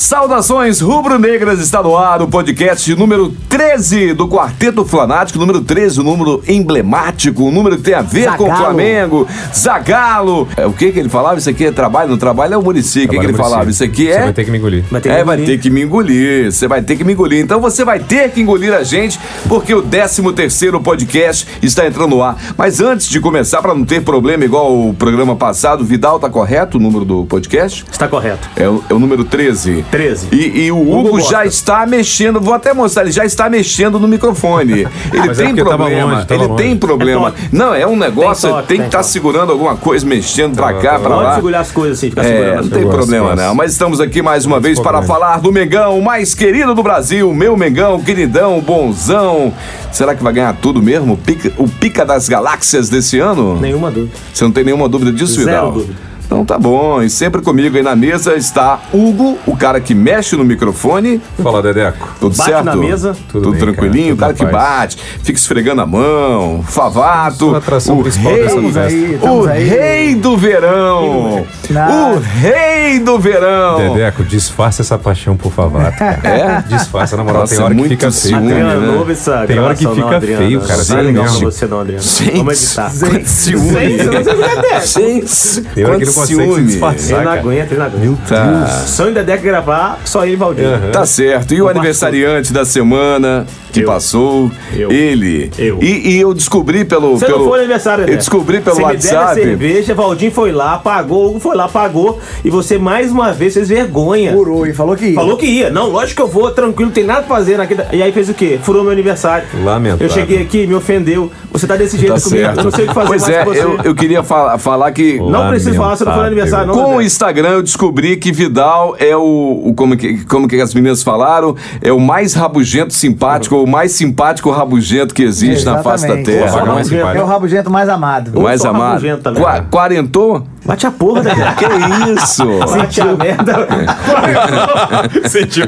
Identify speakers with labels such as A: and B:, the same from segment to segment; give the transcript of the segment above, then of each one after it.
A: Saudações rubro-negras, está no ar o podcast número 13 do Quarteto Flanático, número 13, o número emblemático, o número que tem a ver com o
B: Zagalo.
A: Flamengo, Zagalo. É, o que que ele falava? Isso aqui é trabalho, no trabalho é o Muricy. O que, que ele
C: Trabalho
A: falava? Isso aqui
C: Você
A: é...
C: vai ter que me engolir.
B: Vai ter
A: É,
B: que
A: vai
B: engolir.
A: ter que me engolir. Você vai ter que me engolir. Então você vai ter que engolir a gente, porque o 13 terceiro podcast está entrando no ar. Mas antes de começar, para não ter problema igual o programa passado, Vidal tá correto o número do podcast?
B: Está correto.
A: É o, é o número 13.
B: 13.
A: E, e o Hugo,
B: Hugo
A: já
B: gosta.
A: está mexendo, vou até mostrar, ele já está mexendo no microfone. Ele
C: Mas é
A: tem
C: tava
A: problema,
C: longe, tava
A: ele tem
C: longe.
A: problema.
B: É
A: não, é um negócio,
B: Tem toque,
A: tem que
B: tem
A: estar
B: toque.
A: segurando alguma coisa, mexendo pra cá, pra
B: Pode
A: lá.
B: segurar as coisas assim, ficar
A: É,
B: segurando.
A: não
B: as
A: tem problema
C: gosto.
A: não, mas estamos aqui mais uma vez para falar do Mengão, o mais querido do Brasil, meu Mengão, queridão, bonzão. Será que vai ganhar tudo mesmo? Pica- o pica das galáxias desse ano?
B: Nenhuma dúvida.
A: Você não tem nenhuma dúvida disso,
B: Zero
A: Vidal?
B: dúvida.
A: Então tá bom. E sempre comigo aí na mesa está Hugo, o cara que mexe no microfone.
C: Fala, Dedeco.
A: Tudo
B: Bate
A: certo?
B: na mesa.
A: Tudo,
C: Tudo bem,
A: tranquilinho,
C: cara,
A: o cara que bate, fica esfregando a mão, Favato.
C: Atração
A: o
C: principal
A: rei,
B: aí,
A: o
B: aí.
A: rei do verão.
B: Não.
A: O rei do verão.
C: Dedeco, disfarça essa paixão por Favato. cara.
A: É?
C: Disfarça, na moral,
A: Nossa,
C: tem hora
A: muito
C: que fica feio.
A: né?
B: Não ouve essa
C: Tem hora que
B: gravação, não,
C: fica
B: Adriana.
C: feio, cara,
B: Não é legal pra você não, Adriana.
A: Gente,
B: Vamos editar.
A: quanto ciúme.
B: Gente, é
A: Gente,
C: Tem hora que não
A: ciúme.
B: Ele não aguenta, ele não aguenta.
A: Tá.
B: Sonho da Deca gravar, só ele e Valdir.
C: Aham.
A: Tá certo. E o aniversariante da semana que
B: Eu.
A: passou,
B: Eu.
A: ele.
B: Eu.
A: E, e eu descobri pelo.
B: Você
A: pelo
B: não foi no aniversário,
A: Eu
B: né?
A: descobri pelo
B: você me deram a
A: WhatsApp.
B: cerveja, Valdir foi lá, pagou, Hugo foi lá, pagou. E você mais uma vez fez vergonha.
D: Furou e falou que ia.
B: Falou que ia. Não, lógico que eu vou, tranquilo, tem nada pra fazer naquele. E aí fez o quê? Furou meu aniversário.
C: Lamentável.
B: Eu cheguei aqui, me ofendeu. Você tá desse jeito
A: Tá
B: comigo.
A: certo.
B: Eu não sei o que fazer
A: pois
B: mais
A: é,
B: com você.
A: eu, eu queria fa- falar que.
B: Não preciso falar, você não foi no aniversário, não.
A: Com o. Instagram eu descobri que Vidal é o, o- como, que, como que as meninas falaram, é o mais rabugento simpático, ou o mais simpático rabugento que existe na face da
D: Exatamente.
A: terra.
C: Não é.
D: É o rabugento mais amado.
A: O mais amado.
B: rabugento também.
A: Qua- quarentou?
B: Bate a porra, Dedé.
A: Que isso?
B: Bate a merda.
C: Sentiu.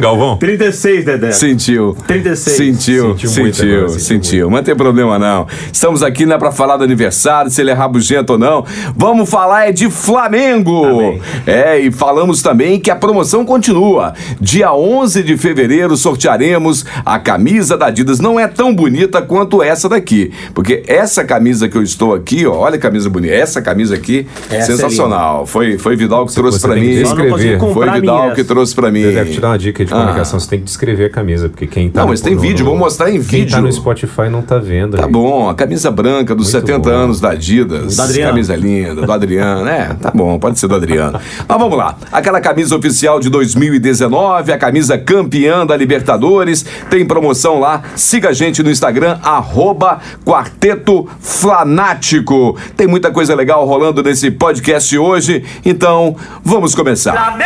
C: Galvão,
B: 36, Dedé.
A: Sentiu.
B: 36.
A: Sentiu,
C: Sentiu
A: sentiu, sentiu.
C: sentiu
A: Mas não tem problema não. Estamos aqui não é pra falar do aniversário, se ele é rabugento ou não. Vamos falar é de Flamengo.
B: Amém.
A: É, e falamos também que a promoção continua. Dia 11 de fevereiro sortearemos a camisa da Adidas. Não é tão bonita quanto essa daqui, porque essa camisa que eu estou aqui, ó, olha a camisa bonita. Essa camisa aqui,
B: Essa é
A: sensacional. Foi, foi Vidal que trouxe
C: você
A: pra
C: tem que
A: mim. Foi Vidal
B: minha
A: que trouxe pra mim.
C: Dedeco, te dar uma dica de
A: Ah.
C: comunicação. Você tem que descrever a camisa, porque quem tá
A: Não,
C: no-
A: mas tem
C: no-
A: vídeo,
C: no-
A: vou mostrar em
C: Quem tá
A: vídeo.
C: no Spotify não tá vendo.
A: Tá
C: aí.
A: bom, a camisa branca dos
C: Muito
A: 70
C: bom.
A: anos da Adidas.
B: Adriano.
A: Camisa linda, do Adriano. É, tá bom, pode ser do Adriano. Mas vamos lá. Aquela camisa oficial de 2019, a camisa campeã da Libertadores. Tem promoção lá. Siga a gente no Instagram, arroba Quarteto Flanático. Tem muita coisa legal rolando nesse podcast hoje. Então, vamos começar.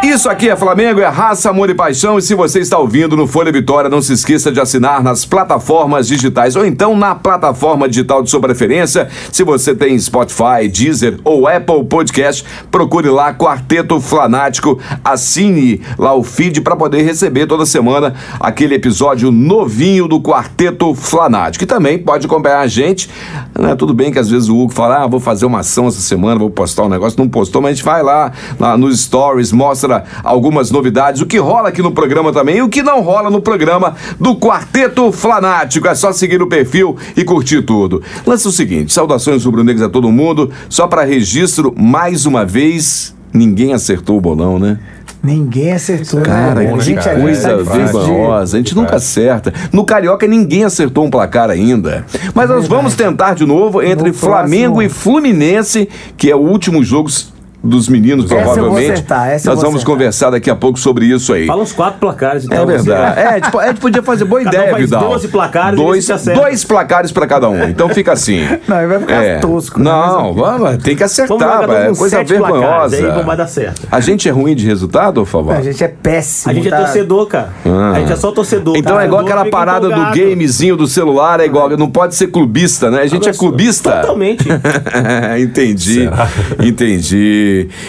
A: Isso aqui é Flamengo, é raça, amor e paixão. E se você está ouvindo no Folha Vitória, não se esqueça de assinar nas plataformas digitais ou então na plataforma digital de sua preferência. Se você tem Spotify, Deezer ou Apple Podcast, procure lá Quarteto Flanático. Assine lá o feed para poder receber toda semana aquele episódio novinho do Quarteto Flanático. E também pode acompanhar a gente. Né? Tudo bem que às vezes o Hugo fala, ah, vou fazer uma ação essa semana, vou postar um negócio. Não postou, mas a gente vai lá, lá nos stories, mostra algumas novidades, o que rola aqui no programa também e o que não rola no programa do Quarteto Flanático. É só seguir o perfil e curtir tudo. Lança o seguinte: saudações rubro-negras a todo mundo. Só para registro, mais uma vez, ninguém acertou o bolão, né?
D: Ninguém acertou.
A: Cara,
D: né?
A: que
C: cara?
A: coisa vergonhosa. A gente nunca acerta. No Carioca, ninguém acertou um placar ainda. Mas nós vamos tentar de novo entre
D: No
A: Flamengo
D: próximo-
A: e Fluminense, que é o último jogo. Dos meninos,
D: Essa eu vou
A: provavelmente.
D: acertar, essa eu
A: Nós
D: vou
A: vamos
D: acertar.
A: conversar daqui a pouco sobre isso aí.
B: Fala uns quatro placares, então.
A: É verdade. É, tipo, a gente podia fazer boa
B: Cada um
A: ideia,
B: faz
A: Vidal.
B: 12 placares
A: dois, dois placares pra cada um. Então fica assim.
D: Não, aí vai ficar tosco, né?
A: Não, vamos, tem que acertar,
B: um
A: é
B: com
A: coisa
B: sete placares,
A: vergonhosa.
B: Aí vai dar certo.
A: A gente é ruim de resultado, por favor?
D: A gente é péssimo.
B: A gente é
D: tá?
B: torcedor, cara.
A: Ah.
B: A gente é só torcedor.
A: Então
B: cara.
A: é igual aquela parada do gamezinho do celular, é igual, não pode ser clubista, né? A gente é clubista.
B: Totalmente.
A: entendi, entendi.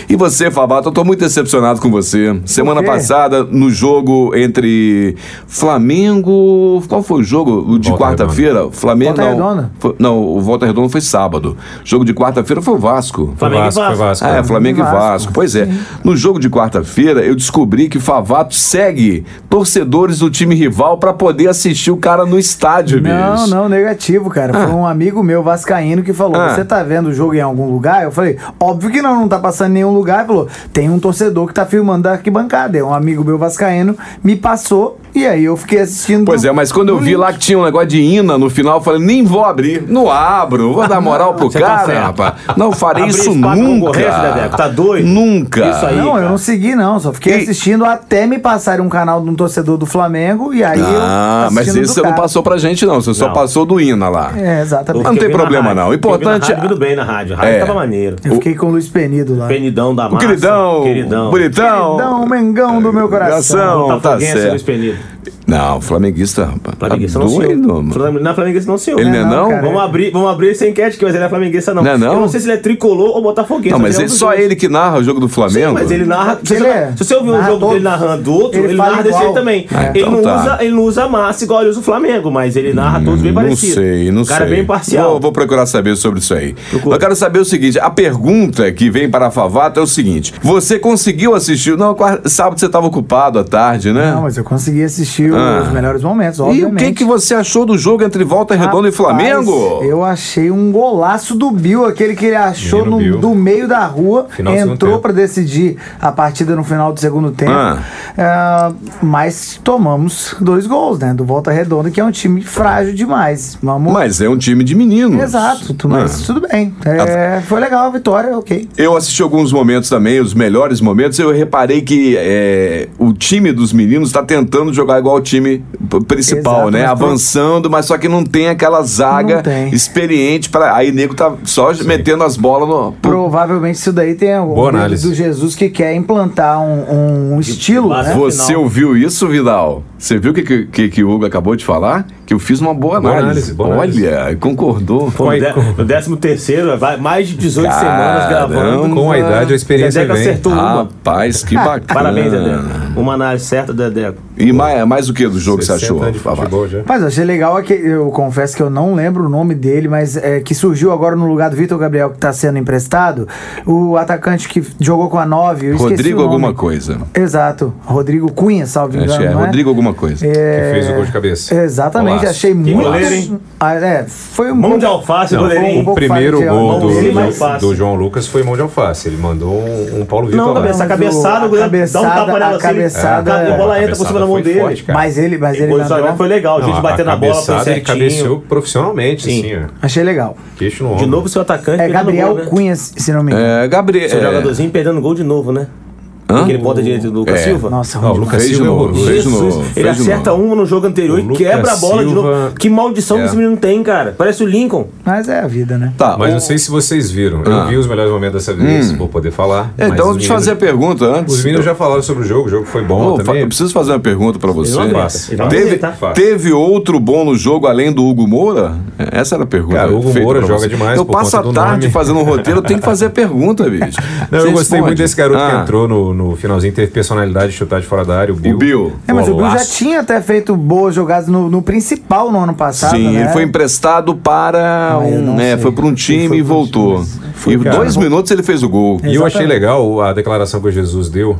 A: E você, Favato, eu tô muito decepcionado com você. Semana passada, no jogo entre Flamengo. Qual foi o jogo? O de quarta-feira? Flamengo.
D: Volta
A: não,
D: Redonda.
A: Foi- não, o Volta Redonda foi sábado. jogo de quarta-feira foi o Vasco.
C: Foi
B: Flamengo e
C: Vasco, foi
B: Vasco.
C: Vasco.
A: Ah, é? Flamengo e
D: Vasco.
A: Vasco. Pois é. No jogo de quarta-feira, eu descobri que Favato segue torcedores do time rival pra poder assistir o cara no estádio,
D: Não,
A: bicho.
D: não, negativo, cara. Foi um amigo meu vascaíno que falou:
A: Ah.
D: Você tá vendo o jogo em algum lugar? Eu falei: Óbvio que não, não tá passando em nenhum lugar. Falou: Tem um torcedor que tá filmando da arquibancada. É um amigo meu vascaíno, me passou e aí eu fiquei assistindo.
A: Pois é, mas quando eu vi
D: link.
A: lá que tinha um negócio de hina no final, eu falei, nem vou abrir. Não abro, vou dar moral pro
B: Você tá
A: cara,
B: certo.
A: rapaz. Não farei
B: Abrir
A: isso nunca.
B: tá doido?
A: Nunca.
B: Isso aí.
D: Não, eu
B: cara.
D: não segui, não. Só fiquei
A: E-
D: assistindo até me passarem um canal de um torcedor do Flamengo e aí eu.
A: Ah, mas
D: assistindo
A: esse
D: do
A: você não
D: cara.
A: passou pra gente, não. Você só
B: Não.
A: passou do hina lá.
D: É, exatamente.
A: Não tem
B: Eu
A: problema, não.
B: Eu
A: importante-
B: rádio, Muito bem na rádio. A rádio
A: É.
B: tava maneiro.
D: Eu fiquei com o Luiz Penido lá.
B: Penidão da
A: O
B: massa.
A: queridão,
B: Queridão.
A: bonitão.
D: Queridão, Mengão do meu coração.
A: Coração, tá
B: Botafoguense, Luiz
A: certo.
B: Penido.
A: it, Não, flamenguista, rapaz.
B: Flamenguista
A: tá
B: não, senhor.
A: doido, mano.
B: Flamengu- Não é flamenguista não, senhor.
A: Ele não é
D: não,
A: não?
B: Vamos abrir, vamos abrir essa enquete aqui, mas ele não é flamenguista não.
A: Não é não?
B: Eu não sei se ele é tricolor ou botafoguense.
A: Não, mas
B: ele é
A: só
B: dois.
A: ele que narra o jogo do Flamengo.
B: Sim, mas ele narra. Se
D: Ele
B: você,
D: é.
B: se você ouvir um jogo dele
D: todos.
B: narrando do outro,
D: Ele
B: ele, narra desse
D: igual.
B: jeito também. Ele,
A: então
B: não
A: tá.
B: usa, ele não usa massa igual ele usa o Flamengo, mas ele narra todos bem
A: Não
B: parecidos.
A: sei, não
B: O cara
A: sei.
B: é bem parcial.
A: Vou, vou procurar saber sobre isso aí.
B: Procura.
A: Eu quero saber o seguinte: a pergunta que vem para a Favato é o seguinte: você conseguiu assistir? Não, sábado você estava ocupado à tarde, né?
D: Não, mas eu consegui assistir
A: Ah.
D: os melhores momentos,
A: e
D: obviamente.
A: o que, que você achou do jogo entre Volta Redonda e
D: Rapaz,
A: Flamengo?
D: Eu achei um golaço do Bill, aquele que ele achou no,
C: Bill.
D: do meio da rua,
C: Final
D: entrou pra decidir a partida no final do segundo tempo.
A: Ah.
D: É, mas tomamos dois gols, né? Do Volta Redonda, que é um time frágil demais. Vamos.
A: Mas é um time de meninos.
D: Exato, tu- mas
A: Ah.
D: tudo bem. É, foi legal a vitória, ok.
A: Eu assisti alguns momentos também, os melhores momentos. Eu reparei que é, o time dos meninos está tentando jogar igual o time principal,
D: Exato,
A: né?
D: mas pro-
A: Avançando, mas só que não tem aquela zaga
D: tem.
A: experiente para Aí nego tá só metendo as bolas no. pro-
D: Provavelmente isso daí tem o do Jesus que quer implantar um, um estilo,
B: base-
D: né?
A: Você
B: final.
A: ouviu isso, Vidal? Você viu o que, que, que, que o Hugo acabou de falar? Que eu fiz uma boa
C: Boa
A: análise.
C: análise, boa análise.
A: Olha, concordou.
B: Pô, no,
C: Vai-
B: de, no 13 terceiro, vai mais de 18 semanas
A: Caramba.
B: gravando.
C: Com a idade, a experiência
B: Dedeco
C: vem.
B: acertou uma.
A: Rapaz, que bacana.
B: Parabéns, Dedeco. Uma análise certa, Dedeco.
A: E mais, mais o que do jogo que você
C: 60
A: achou?
D: Mas eu achei legal é que eu confesso que eu não lembro o nome dele, mas é, que surgiu agora no lugar do Vitor Gabriel, que está sendo emprestado. O atacante que jogou com a 9. Eu esqueci
A: Rodrigo
D: o nome.
A: alguma coisa.
D: Exato. Rodrigo Cunha, salvo engano.
A: Acho que é
D: não
A: Rodrigo alguma coisa.
D: É,
C: Que fez o gol de cabeça.
D: Exatamente, Achei muito.
B: goleiro?
D: Ah, é, foi um
B: Mão
D: pouco-
B: de alface,
C: Não,
B: goleirinho.
D: um
C: o primeiro
D: de
C: gol do, do- do João Lucas foi mão de alface. Ele mandou um, um Paulo Vitor
B: Não,
C: lá.
B: cabeça, cabeçada, o goleiro dá um tapa nela
D: a
B: assim,
D: cabeçada-
B: a bola
C: a
B: entra por cima da mão dele.
C: forte.
D: Mas ele, mas ele mandou-
B: foi legal, a gente
C: Não,
B: batendo a bola, foi
C: cabeçada, ele cabeceou
B: certinho.
C: profissionalmente,
B: Sim.
C: assim.
D: Achei legal.
C: Queixo no
B: De
C: ombro.
B: novo, seu atacante
D: É Gabriel
B: né?
D: Cunha, se não me engano.
A: É, Gabriel.
B: Seu
A: é,
B: jogadorzinho perdendo gol de novo, né?
A: Hã?
B: Aquele ponta direito do Lucas
A: É.
B: Silva.
D: Nossa,
C: Ah,
D: ruim
C: o
D: demais.
C: Lucas Silva é horroroso.
B: Jesus, ele acerta
A: novo.
B: uma no jogo anterior
C: O
B: e
C: Lucas
B: quebra a bola de novo. Que maldição que
C: É.
B: esse menino tem, cara. Parece o Lincoln.
D: Mas é a vida, né?
A: Tá,
C: Mas
A: o-
C: não sei se vocês viram.
A: Ah.
C: Eu vi os melhores momentos dessa vez, vou poder falar.
A: É, então, deixa eu fazer a pergunta antes.
C: Os meninos já falaram sobre o jogo, o jogo foi bom
A: fa-
C: também.
A: eu preciso fazer uma pergunta pra você.
B: Não não
A: Teve, teve outro bom no jogo além do Hugo Moura? É, Essa era a pergunta.
C: Cara, o Hugo Moura joga demais
A: Eu passo a tarde fazendo um roteiro, eu tenho que fazer a pergunta, bicho.
C: Não, eu gostei muito desse garoto
A: Ah,
C: que entrou no, no finalzinho, teve personalidade de chutar de fora da área, o Bill.
A: O Bill.
D: É, mas o Bill já tinha até feito boas jogadas no, no principal no ano passado.
A: Sim,
D: né?
A: ele foi emprestado para
D: Ah,
A: um. né, foi para um time
D: foi
A: e voltou.
D: time.
A: e
C: cara.
A: dois minutos ele fez o gol.
C: E eu achei
D: Exatamente.
C: legal a declaração que o Jesus deu,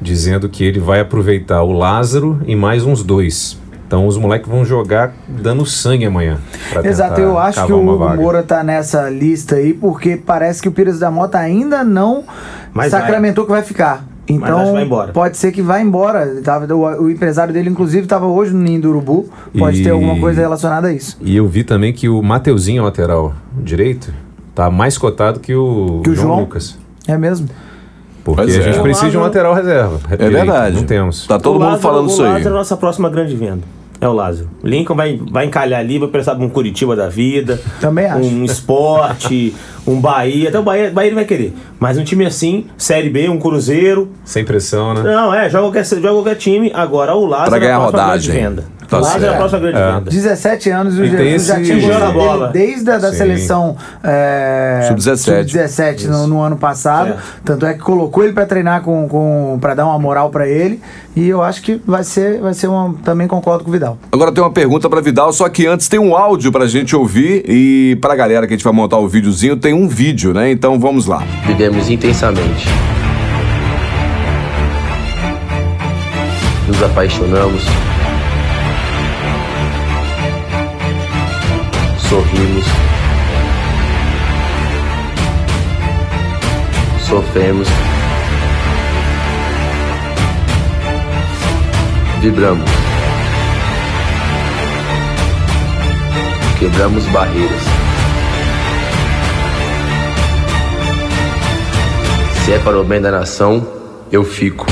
C: dizendo que ele vai aproveitar o Lázaro e mais uns dois. Então os moleques vão jogar dando sangue amanhã.
D: Exato, eu acho que o
C: vaga.
D: Moura tá nessa lista aí, porque parece que o Pires da Mota ainda não
B: Mas
D: sacramentou que vai ficar. Então,
B: acho que vai embora.
D: pode ser que vá embora. Tava, o, o empresário dele, inclusive, estava hoje no Ninho do Urubu. Pode
C: E-
D: ter alguma coisa relacionada a isso.
C: E eu vi também que o Mateuzinho, lateral direito, tá mais cotado que o,
D: Que o João?
C: Lucas.
D: É mesmo?
C: Porque
A: Pois
C: a
A: é.
C: gente
A: O
C: precisa de um lateral reserva.
A: É verdade.
C: Não temos.
A: Tá todo
B: O
A: mundo
B: Lázaro-
A: falando
B: o
A: isso aí.
B: Lázaro é a nossa próxima grande venda. É o Lázaro. O Lincoln vai, vai encalhar ali, vai precisar de um Curitiba da vida.
D: Também acho.
B: Um esporte, um Bahia. Até o Bahia, Bahia ele vai querer. Mas um time assim, Série B, um Cruzeiro.
C: Sem pressão, né?
B: Não, é, joga qualquer, joga qualquer time. Agora o Lázaro
A: Pra ganhar
B: é
A: rodagem.
B: venda.
A: Tá
B: Lázaro é
A: certo.
B: a próxima grande
C: É.
B: venda.
D: 17 anos e o Jesus já
C: esse-
D: tinha
B: Jogando a bola.
D: desde a da
C: Sim.
D: seleção é,
A: Sub-17.
D: sub-17 no, no ano passado.
B: É.
D: Tanto é que colocou ele pra treinar com, com para dar uma moral pra ele. E eu acho que vai ser, vai ser uma. Também concordo com o Vidal.
A: Agora tem uma pergunta pra Vidal, só que antes tem um áudio pra gente ouvir e pra galera que a gente vai montar o videozinho tem um vídeo, né? Então vamos lá.
E: Vivemos intensamente. Nos apaixonamos. Sorrimos. Sofremos. Vibramos. Quebramos barreiras. Se é para o bem da nação, eu fico.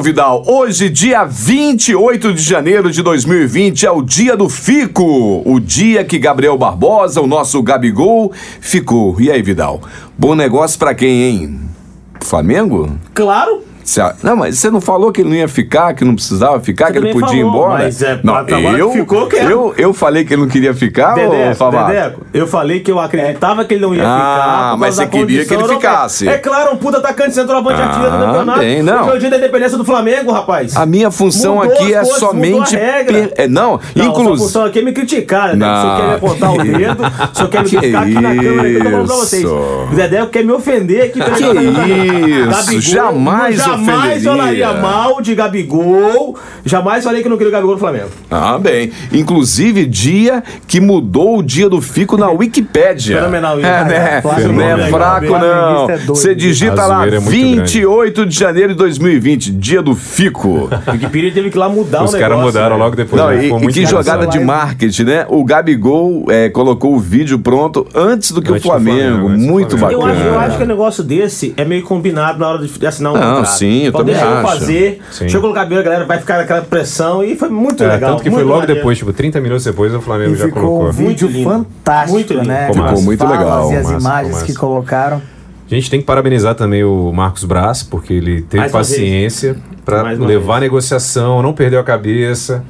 A: Vidal, hoje, dia 28 de janeiro de 2020, é o dia do Fico. O dia que Gabriel Barbosa, o nosso Gabigol, ficou. E aí, Vidal? Bom negócio pra quem, hein? Flamengo?
B: Claro.
A: Cê- Não, mas você não falou que ele não ia ficar, que não precisava ficar,
B: Você
A: que ele podia ir
B: falou,
A: embora?
B: mas é,
A: não, eu,
B: que ficou, quero.
A: eu, eu falei que ele não queria ficar,
B: Dedeco,
A: Favato?
B: Dedeco, eu falei que eu acreditava que ele não ia
A: Ah,
B: ficar. por
A: mas você queria que ele
B: europeia.
A: ficasse.
B: É claro, um puta atacante centroavante
A: Ah,
B: artilheiro do campeonato.
A: bem, não.
B: É o dia da independência do Flamengo, rapaz.
A: A minha função
B: Mudou
A: aqui é
B: coisas,
A: somente.
B: a
A: per- é, não,
B: Não,
A: inclusive.
B: função aqui é me criticar, né?
A: Não.
B: Você quer me apontar o dedo, você quer me
A: Que
B: ficar aqui na câmera que eu tô falando pra
A: isso.
B: vocês. O Dedé quer me ofender aqui pelo
A: Que isso, jamais
B: Jamais falaria mal de Gabigol, jamais falei que não queria o Gabigol no Flamengo.
A: Ah, bem. Inclusive, dia que mudou o dia do Fico na Wikipédia.
B: Fenomenal isso.
A: É, né? Não é fraco, não.
D: É.
A: Você digita lá
C: zoeira é muito
A: 28 de janeiro de 2020, dia do Fico.
B: O Wikipedia teve que ir lá mudar
C: Os
B: o negócio.
C: caras mudaram
B: né?
C: logo depois.
A: Não,
C: né?
A: e, e que jogada de marketing, né? O Gabigol é, colocou o vídeo pronto antes do que
C: Antes
A: o Flamengo.
C: Flamengo,
A: Muito
C: Flamengo.
B: Eu
A: bacana.
B: acho, eu acho que o negócio desse é meio combinado na hora de assinar um
A: Não,
B: contrato.
A: sim, eu
B: Então
A: também
B: deixa eu
A: acho.
B: fazer,
C: Sim.
B: colocar a cabelo, a galera vai ficar naquela pressão e foi muito
C: É,
B: legal.
C: tanto que foi logo
B: maneiro.
C: depois, tipo, 30 minutos depois, o Flamengo
D: E
C: já
D: ficou
C: colocou.
D: um vídeo
B: Muito lindo.
D: fantástico,
B: Muito lindo.
D: né?
C: Ficou
D: Com as
A: muito legal.
D: E as
C: Massa,
D: imagens
C: ficou
D: que colocaram.
C: A gente tem que parabenizar também o Marcos Braz, porque ele teve
B: Mais
C: paciência para levar a
B: vez.
C: negociação, não perdeu a cabeça,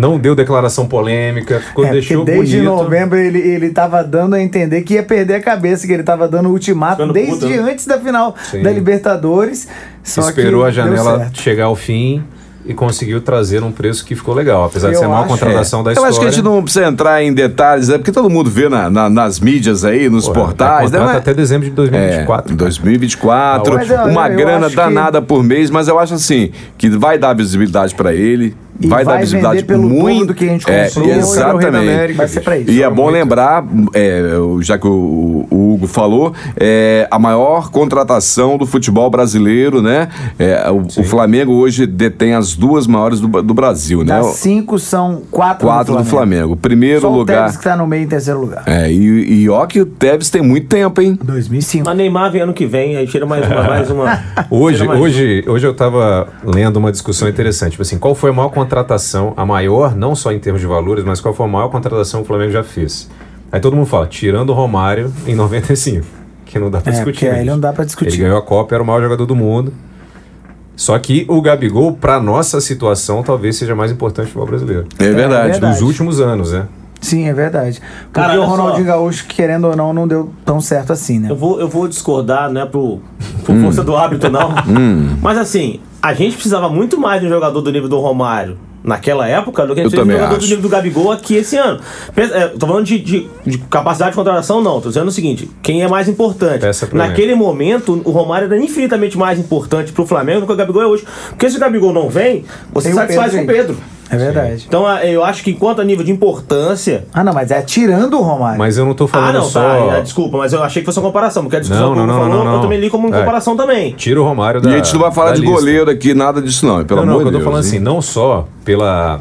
C: não deu declaração polêmica, ficou,
D: É,
C: deixou
D: desde
C: bonito.
D: novembro ele, ele tava dando a entender que ia perder a cabeça, que ele tava dando o ultimato
B: Ficando
D: desde
B: puto, né?
D: antes da final
C: Sim.
D: da Libertadores. Só
C: Esperou
D: que
C: a janela chegar ao fim e conseguiu trazer um preço que ficou legal, apesar de
D: Eu
C: ser a maior contratação da
A: Eu
C: história.
A: acho que a gente não precisa entrar em detalhes, é porque todo mundo vê na- na- nas mídias aí, nos
C: Pô,
A: portais.
C: é
A: né?
C: até dezembro de
A: É,
C: 2024.
A: 2024,
D: Mas eu-
A: uma
D: eu
A: grana
D: acho que-
A: danada por mês, mas eu acho assim, que vai dar visibilidade pra ele,
D: E
A: vai, dar
D: vai
A: visibilidade
D: vender pelo
A: muito
D: do que a gente
A: é,
D: Rei da
A: exatamente.
D: Vai ser pra isso.
A: E é bom
C: muito.
A: lembrar, é, já que o, o Hugo falou, é a maior contratação do futebol brasileiro, né? É, o, o Flamengo hoje detém as duas maiores do, do Brasil, né?
D: Das cinco são quatro,
A: Quatro do Flamengo. Primeiro
D: Só o
A: lugar.
D: Tevez que tá no meio em terceiro lugar.
A: É, e, e ó que o Tevez tem muito tempo, hein?
D: 2005.
B: Mas Neymar vem ano que vem, aí tira mais uma. Mais uma
C: Hoje,
B: mais
C: hoje, hoje eu tava lendo uma discussão interessante. Tipo assim, qual foi a maior contratação, a maior, não só em termos de valores, mas qual foi a maior contratação que o Flamengo já fez? Aí todo mundo fala, tirando o Romário em 95, que não dá pra
D: É,
C: discutir. né,
D: não dá pra discutir.
C: Ele ganhou a Copa, era o maior jogador do mundo. Só que o Gabigol, pra nossa situação, talvez seja mais importante do futebol brasileiro.
A: É verdade.
D: verdade.
C: Dos últimos anos, né?
D: Sim, é verdade. Porque
B: Cara,
D: o Ronaldinho
B: só.
D: Gaúcho, querendo ou não, não deu tão certo assim, né?
B: Eu vou, eu vou discordar, não é pro, por
A: Hum.
B: força do hábito, não. Mas assim, a gente precisava muito mais de um jogador do nível do Romário naquela época do que a gente
A: Eu também
B: jogador
A: acho.
B: do nível do Gabigol aqui esse ano. Pensa- é, tô falando de, de- de capacidade de contratação, não. Tô dizendo o seguinte: quem é mais importante?
C: Elenco.
B: Naquele momento, o Romário era infinitamente mais importante pro Flamengo do que o Gabigol é hoje. Porque se o Gabigol não vem, você
D: Tem o
B: satisfaz com
D: Pedro
B: o Pedro.
D: É verdade.
B: Então ah, eu acho que enquanto a nível de importância.
D: Ah, não, mas é tirando o Romário.
C: Mas eu não tô falando
B: ah, não,
C: só.
B: tá. é, Desculpa, mas eu achei que fosse uma comparação. Porque a discussão
C: Não, não, não,
B: falou,
C: não, não.
B: eu também li como uma
C: É.
B: comparação também.
C: Tira o Romário
A: E
C: da.
A: a gente não vai falar de
C: lista.
A: goleiro aqui, nada disso não, pelo
C: não, não,
A: amor de
C: eu tô
A: Deus.
C: falando
A: hein?
C: assim, não só pela,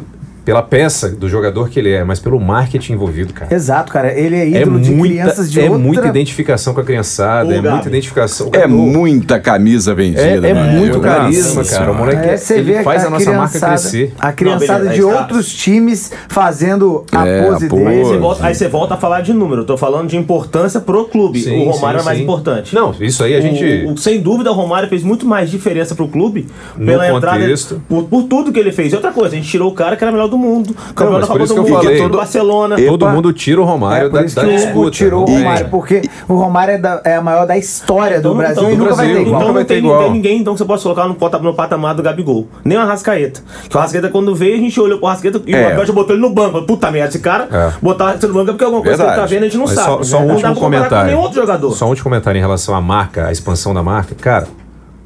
C: pela peça do jogador que ele é, mas pelo marketing envolvido, cara.
D: Exato, cara. Ele é
C: É
D: ídolo de
C: muita,
D: crianças de
C: é
D: outra...
C: muita identificação com a criançada, é
B: Gabi.
C: muita identificação.
A: É muita camisa vendida.
C: É, é muito
A: Nossa
C: carisma, cara. O moleque
D: É, você
C: ele
D: vê
C: faz a, nossa marca
D: criançada-
C: crescer.
D: A criançada
B: beleza,
D: de
B: tá.
D: outros times fazendo a
A: É,
D: pose
A: a pose.
B: Aí você, volta, aí você volta a falar de número. Eu tô falando de importância pro clube.
C: Sim,
B: o Romário
C: sim,
B: é mais
C: sim.
B: importante.
C: Não, isso aí a gente.
B: O- o- sem dúvida, o Romário fez muito mais diferença pro clube
C: No
B: pela entrada. Por, por tudo que ele fez. E outra coisa, a gente tirou o cara que era melhor do mundo. Campeão da Copa do
C: que eu
B: Mundo,
C: falei.
B: todo Barcelona.
C: Todo mundo tira o Romário
D: É, por
C: da,
D: isso
C: da
D: que o-
C: disputa.
D: o tirou o
C: tem.
D: Romário, porque o Romário é, da- é a maior da história do
B: Então,
D: Brasil
B: então,
D: e nunca vai
C: Brasil,
D: ter igual.
B: Então
C: vai
B: não
C: ter
B: tem,
C: igual.
B: não tem ninguém então, que você possa colocar no, no patamar do Gabigol. Nem o Arrascaeta. Que o Arrascaeta, quando veio, a gente olhou pro Arrascaeta e
A: É.
B: o Abel já botou ele no banco. Puta merda, esse cara
C: É.
B: botar ele no banco é porque alguma coisa que ele tá
A: Verdade.
B: vendo a gente não
C: Mas
B: sabe.
C: só, só um
B: não dá
C: último
B: com
C: comentário.
B: nenhum outro jogador.
C: Só um último comentário em relação à marca, à expansão da marca. Cara,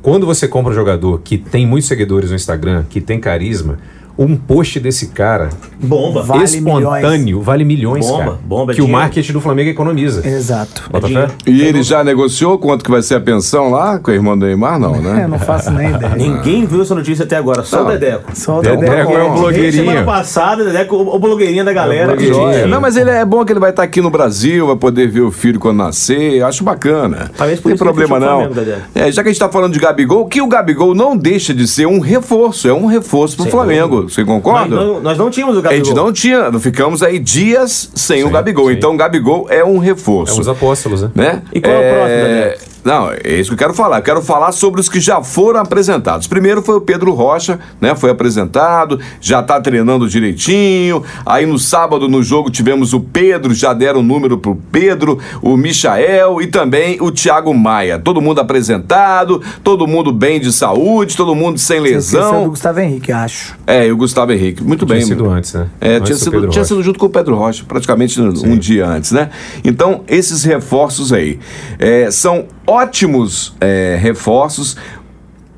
C: quando você compra um jogador que tem muitos seguidores no Instagram, que tem carisma, um post desse cara
B: Bomba.
D: Vale
C: espontâneo vale milhões,
B: Bomba,
C: cara.
B: bomba,
C: que o
B: dinheiro.
C: marketing do Flamengo economiza.
D: Exato.
C: Bota fé?
B: dinheiro.
A: E ele já negociou quanto que vai ser a pensão lá com a irmã do Neymar? Não, né?
D: É, não faço nem ideia.
B: Ninguém viu essa notícia até agora, só
A: Não.
B: o Dedeco.
D: Só o
C: Dedeco
D: Dedeco.
C: é um blogueirinho.
B: Semana passada, Dedeco, o, o blogueirinho da galera.
C: É o.
A: Não, mas ele é bom que ele vai estar aqui no Brasil, vai poder ver o filho quando nascer. Acho bacana.
B: Talvez por
A: Não tem problema
B: o
A: não.
B: Flamengo.
A: É, já que a gente tá falando de Gabigol, que o Gabigol não deixa de ser um reforço, é um reforço pro
B: Sem
A: Flamengo. Você
B: Nós
A: concorda?
B: não, nós não tínhamos o
A: A
B: Gabigol.
A: gente não tinha, ficamos aí dias sem o
C: Sim,
A: Gabigol.
C: sim.
A: Então o Gabigol é um reforço.
C: É os apóstolos, né?
A: né?
B: E qual é o próximo, Daniel?
A: Não, é isso que eu quero falar. Eu quero falar sobre os que já foram apresentados. Primeiro foi o Pedro Rocha, né? Foi apresentado, já tá treinando direitinho. Aí no sábado no jogo tivemos o Pedro, já deram o número pro Pedro, o Michael e também o Thiago Maia. Todo mundo apresentado, todo mundo bem de saúde, todo mundo sem
D: Você esqueceu do
A: lesão.
D: Gustavo Henrique, acho.
A: É, e o Gustavo Henrique. Muito
C: Tinha
A: bem.
C: sido antes, né?
A: É,
C: Antes
A: tinha,
C: do
A: sido, tinha sido junto com o Pedro Rocha, praticamente um dia antes, né? Então, esses reforços aí é, são ótimos é, reforços.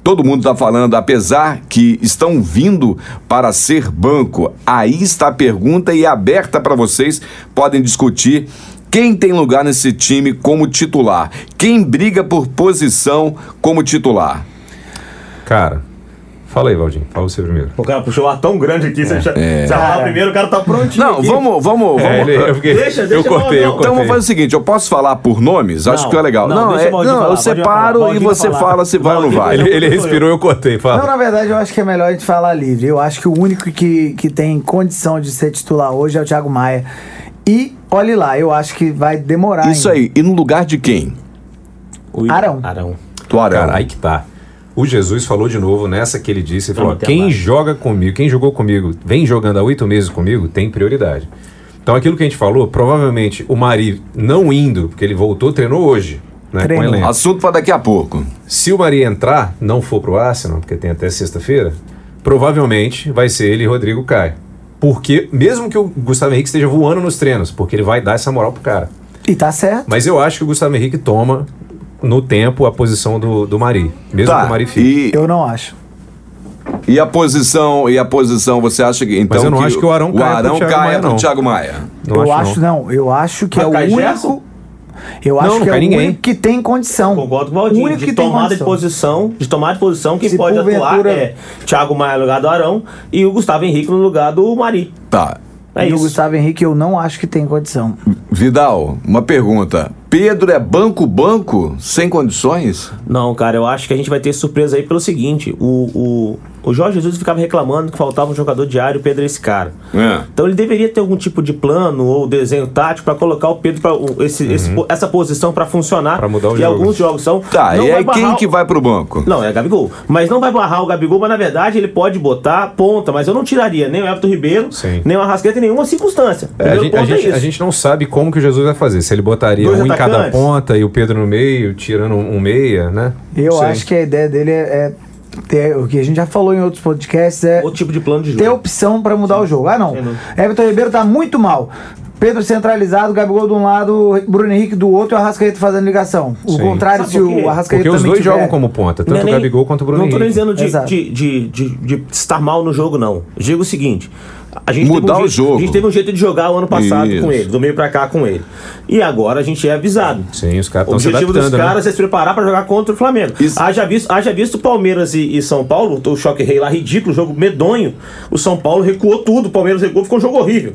A: Todo mundo está falando, apesar que estão vindo para ser banco. Aí está a pergunta e aberta para vocês. Podem discutir quem tem lugar nesse time como titular. Quem briga por posição como titular.
C: Cara, fala aí, Valdinho. Fala você primeiro.
B: O cara puxou o ar tão grande aqui, você já, você falar primeiro, o cara tá prontinho.
A: Não,
B: aqui.
A: vamos, vamos, vamos.
C: É, ele- eu, fiquei-
B: Deixa,
C: eu
B: deixa,
C: cortei,
B: não,
C: eu
B: não.
A: Então
C: cortei.
A: vamos fazer o seguinte, eu posso falar por nomes? Acho
B: Não,
A: que é legal.
B: não,
A: Não,
B: deixa
A: é, não
B: falar,
A: eu separo
B: falar,
A: e você
B: falar.
A: fala se vai ou não vai.
C: Ele, ele respirou e eu cortei. Fala.
D: Não, na verdade, eu acho que é melhor a gente falar livre. Eu acho que o único que, que tem condição de ser titular hoje é o Thiago Maia. E, olhe lá, eu acho que vai demorar
A: Isso
D: ainda.
A: aí. E no lugar de quem?
B: O-
D: Arão.
B: Arão.
A: Do Arão.
C: Cara, aí que tá. O Jesus falou de novo nessa que ele disse, ele falou, quem
B: mais.
C: joga comigo, quem jogou comigo, vem jogando há oito meses comigo, tem prioridade. Então aquilo que a gente falou, provavelmente o Mari não indo, porque ele voltou, treinou hoje, né, com.
A: Assunto para daqui a pouco.
C: Se o Mari entrar, não for pro Arsenal, porque tem até sexta-feira, provavelmente vai ser ele e Rodrigo Caio. Porque, mesmo que o Gustavo Henrique esteja voando nos treinos, porque ele vai dar essa moral pro cara.
D: E tá certo.
C: Mas eu acho que o Gustavo Henrique toma no tempo a posição do, do Mari. Mesmo que o
A: Tá.
C: Mari fique.
A: E,
D: Eu não acho.
A: e a posição, e a posição, você acha que então
C: Mas eu não acho que o Arão caia pro
A: Arão
C: Thiago
A: caia
C: Maia,
A: pro
C: não.
A: Thiago Maia.
C: Não
D: eu
C: acho, não.
D: não. Eu acho que
B: Mas
D: é o único.
B: Gerson?
D: Eu
C: Não,
D: acho
C: não
D: que é o
C: ninguém.
D: único que tem condição.
B: Concordo com o
D: O
B: Valdir.
D: único
B: De
D: que tem
B: tomada de
D: condição.
B: posição, de tomada de posição, quem
D: Se
B: pode atuar
D: porventura-
B: é Thiago Maia no lugar do Arão e o Gustavo Henrique no lugar do Mari.
A: Tá.
B: É
D: e o
B: isso.
D: Gustavo Henrique eu não acho que tem condição.
A: Vidal, uma pergunta. Pedro é banco-banco sem condições?
B: Não, cara, eu acho que a gente vai ter surpresa aí pelo seguinte: o, o, o Jorge Jesus ficava reclamando que faltava um jogador diário, o Pedro é esse cara.
A: É.
B: Então ele deveria ter algum tipo de plano ou desenho tático para colocar o Pedro para esse, esse- essa posição para funcionar.
C: Uhum. Pra mudar o
B: e
C: jogo.
B: alguns jogos são.
A: Tá,
B: não
A: e
B: vai
A: aí
B: barrar
A: quem
B: o-
A: que vai pro banco?
B: Não, é Gabigol. Mas não vai barrar o Gabigol, mas na verdade ele pode botar ponta. Mas eu não tiraria nem o Everton Ribeiro,
C: Sim.
B: nem o Arrasqueta em nenhuma circunstância.
C: É, a,
B: Primeiro
C: gente, a,
B: é
C: gente, a gente não sabe como que o Jesus vai fazer. Se ele botaria
B: Dois
C: um em cada
B: atacantes?
C: ponta e o Pedro no meio, tirando um, meia, né?
D: Eu
C: sei.
D: acho que a ideia dele é, é ter, o que a gente já falou em outros podcasts, é
B: Outro tipo de plano de jogo.
D: ter opção pra mudar o jogo. Ah, não. Everton Ribeiro tá muito mal. Pedro centralizado, Gabigol de um lado, Bruno Henrique do outro e o Arrascaeta fazendo ligação. O
C: Sim.
D: contrário,
B: Sabe
D: se o Arrascaeta
C: Porque os
D: também
C: dois
D: tiver-
C: jogam como ponta, tanto
B: é
C: o
B: nem-
C: Gabigol quanto o Bruno
B: Não tô nem
C: Henrique.
B: dizendo de, de, de, de, de estar mal no jogo, não. Eu digo o seguinte. A gente
A: Mudar
B: um
A: o
B: jeito-
A: jogo.
B: A gente teve um jeito de jogar o ano passado
A: Isso.
B: com ele, do meio pra cá com ele. E agora a gente é avisado.
C: Sim, os caras
B: O objetivo dos
C: né?
B: caras é se preparar pra jogar contra o Flamengo.
A: Isso.
B: Haja visto, haja visto Palmeiras e, e São Paulo, o choque rei lá ridículo, jogo medonho. O São Paulo recuou tudo, o Palmeiras recuou, ficou um jogo horrível.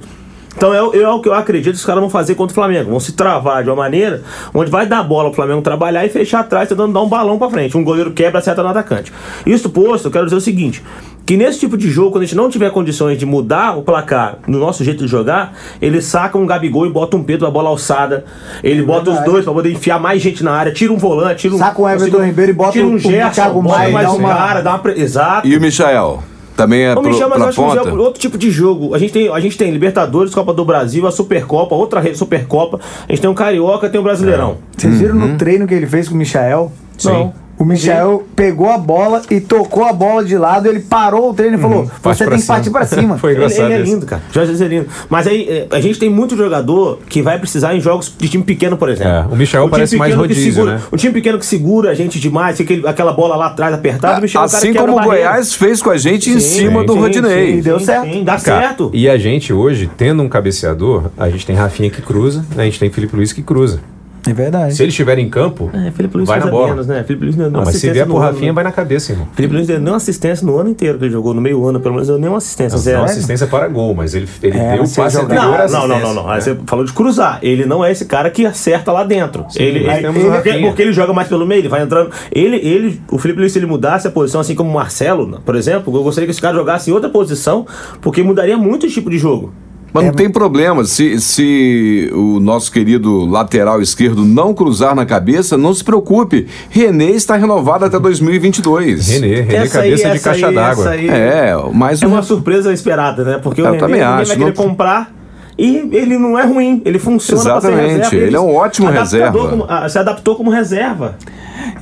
B: Então é, o- é o que eu acredito que os caras vão fazer contra o Flamengo. Vão se travar de uma maneira onde vai dar bola pro Flamengo trabalhar e fechar atrás, tentando dar um balão pra frente. Um goleiro quebra, acerta no atacante. Isso posto, eu quero dizer o seguinte: que nesse tipo de jogo, quando a gente não tiver condições de mudar o placar no nosso jeito de jogar, ele saca um Gabigol e bota um Pedro a bola alçada. Ele bota os
D: verdade.
B: dois pra poder enfiar mais gente na área, tira um volante, tira um.
D: Saca o Everton Ribeiro e bota
B: tira
D: o-
B: um
D: o
B: Gerson,
D: Thiago
B: bota
D: Maia,
B: mais
D: dá
B: um
D: uma-
B: cara, dá uma. Exato.
A: E o Michael? Também é pro,
B: eu
A: pra
B: acho que o
A: ponta?
B: jogo- outro tipo de jogo. A gente, tem, a gente tem Libertadores, Copa do Brasil, a Supercopa, outra Supercopa. A gente tem o Carioca, tem o Brasileirão.
D: Vocês viram
A: Uhum.
D: no treino que ele fez com o Michael?
B: Não.
D: O Michael pegou a bola e tocou a bola de lado, ele parou o treino e falou:
C: Parte
D: Você tem que
C: cima."
D: partir pra cima.
C: Foi
B: Ele,
C: engraçado
B: ele é
C: isso.
B: lindo, cara. Jorge Jesus é lindo. Mas aí, é, a gente tem muito jogador que vai precisar em jogos de time pequeno, por exemplo.
C: É, o Michel
B: time
C: parece mais
B: pequeno que
C: rodízio,
B: segura-
C: né?
B: O time pequeno que segura a gente demais, fica aquela bola lá atrás apertada, o Michel é o cara
A: Assim como o. Goiás fez com a gente em
B: Sim,
A: cima do
B: sim,
A: Rodinei.
D: sim. deu certo.
B: sim, dá
C: Cara,
B: certo.
C: E a gente hoje, tendo um cabeceador, a gente tem Rafinha que cruza, a gente tem Felipe Luiz que cruza.
D: É verdade.
C: Se ele estiver em campo,
B: É, Felipe Luiz
C: vai na
B: a
C: bola.
B: menos, né? Felipe Luiz não deu
C: Não, mas se vier pro
B: ano,
C: Rafinha,
B: né?
C: vai na cabeça, irmão.
B: Felipe Luiz deu nenhuma assistência no ano inteiro que ele jogou, no meio ano, pelo menos deu nenhuma assistência.
C: Não,
B: zero.
C: não assistência para gol, mas ele, ele
D: É,
C: deu o passe
D: ele
C: anterior à
B: Não, não, não, não, não. Aí
C: né?
B: você falou de cruzar. Ele não é esse cara que acerta lá dentro. ele,
C: mas
B: ele- porque,
C: Rafinha.
B: porque ele joga mais pelo meio, ele vai entrando. Ele, ele, o Felipe Luiz, se ele mudasse a posição, assim como o Marcelo, por exemplo, eu gostaria que esse cara jogasse em outra posição, porque mudaria muito o tipo de jogo.
A: Mas não tem problema. Se, se o nosso querido lateral esquerdo não cruzar na cabeça, não se preocupe. René está renovado até 2022.
C: Renê, Renê
B: Essa aí,
C: cabeça de
B: essa
C: caixa
B: aí,
C: d'água.
B: aí
A: É, mais
B: É
A: um.
B: uma surpresa esperada, né? Porque
A: Eu
B: o René,
A: também
B: ninguém
A: acho,
B: vai querer
A: não-
B: comprar. E ele não é ruim, ele funciona pra ser
A: Exatamente,
B: reserva.
A: ele é um ótimo reserva.
B: como- ah, se adaptou como reserva.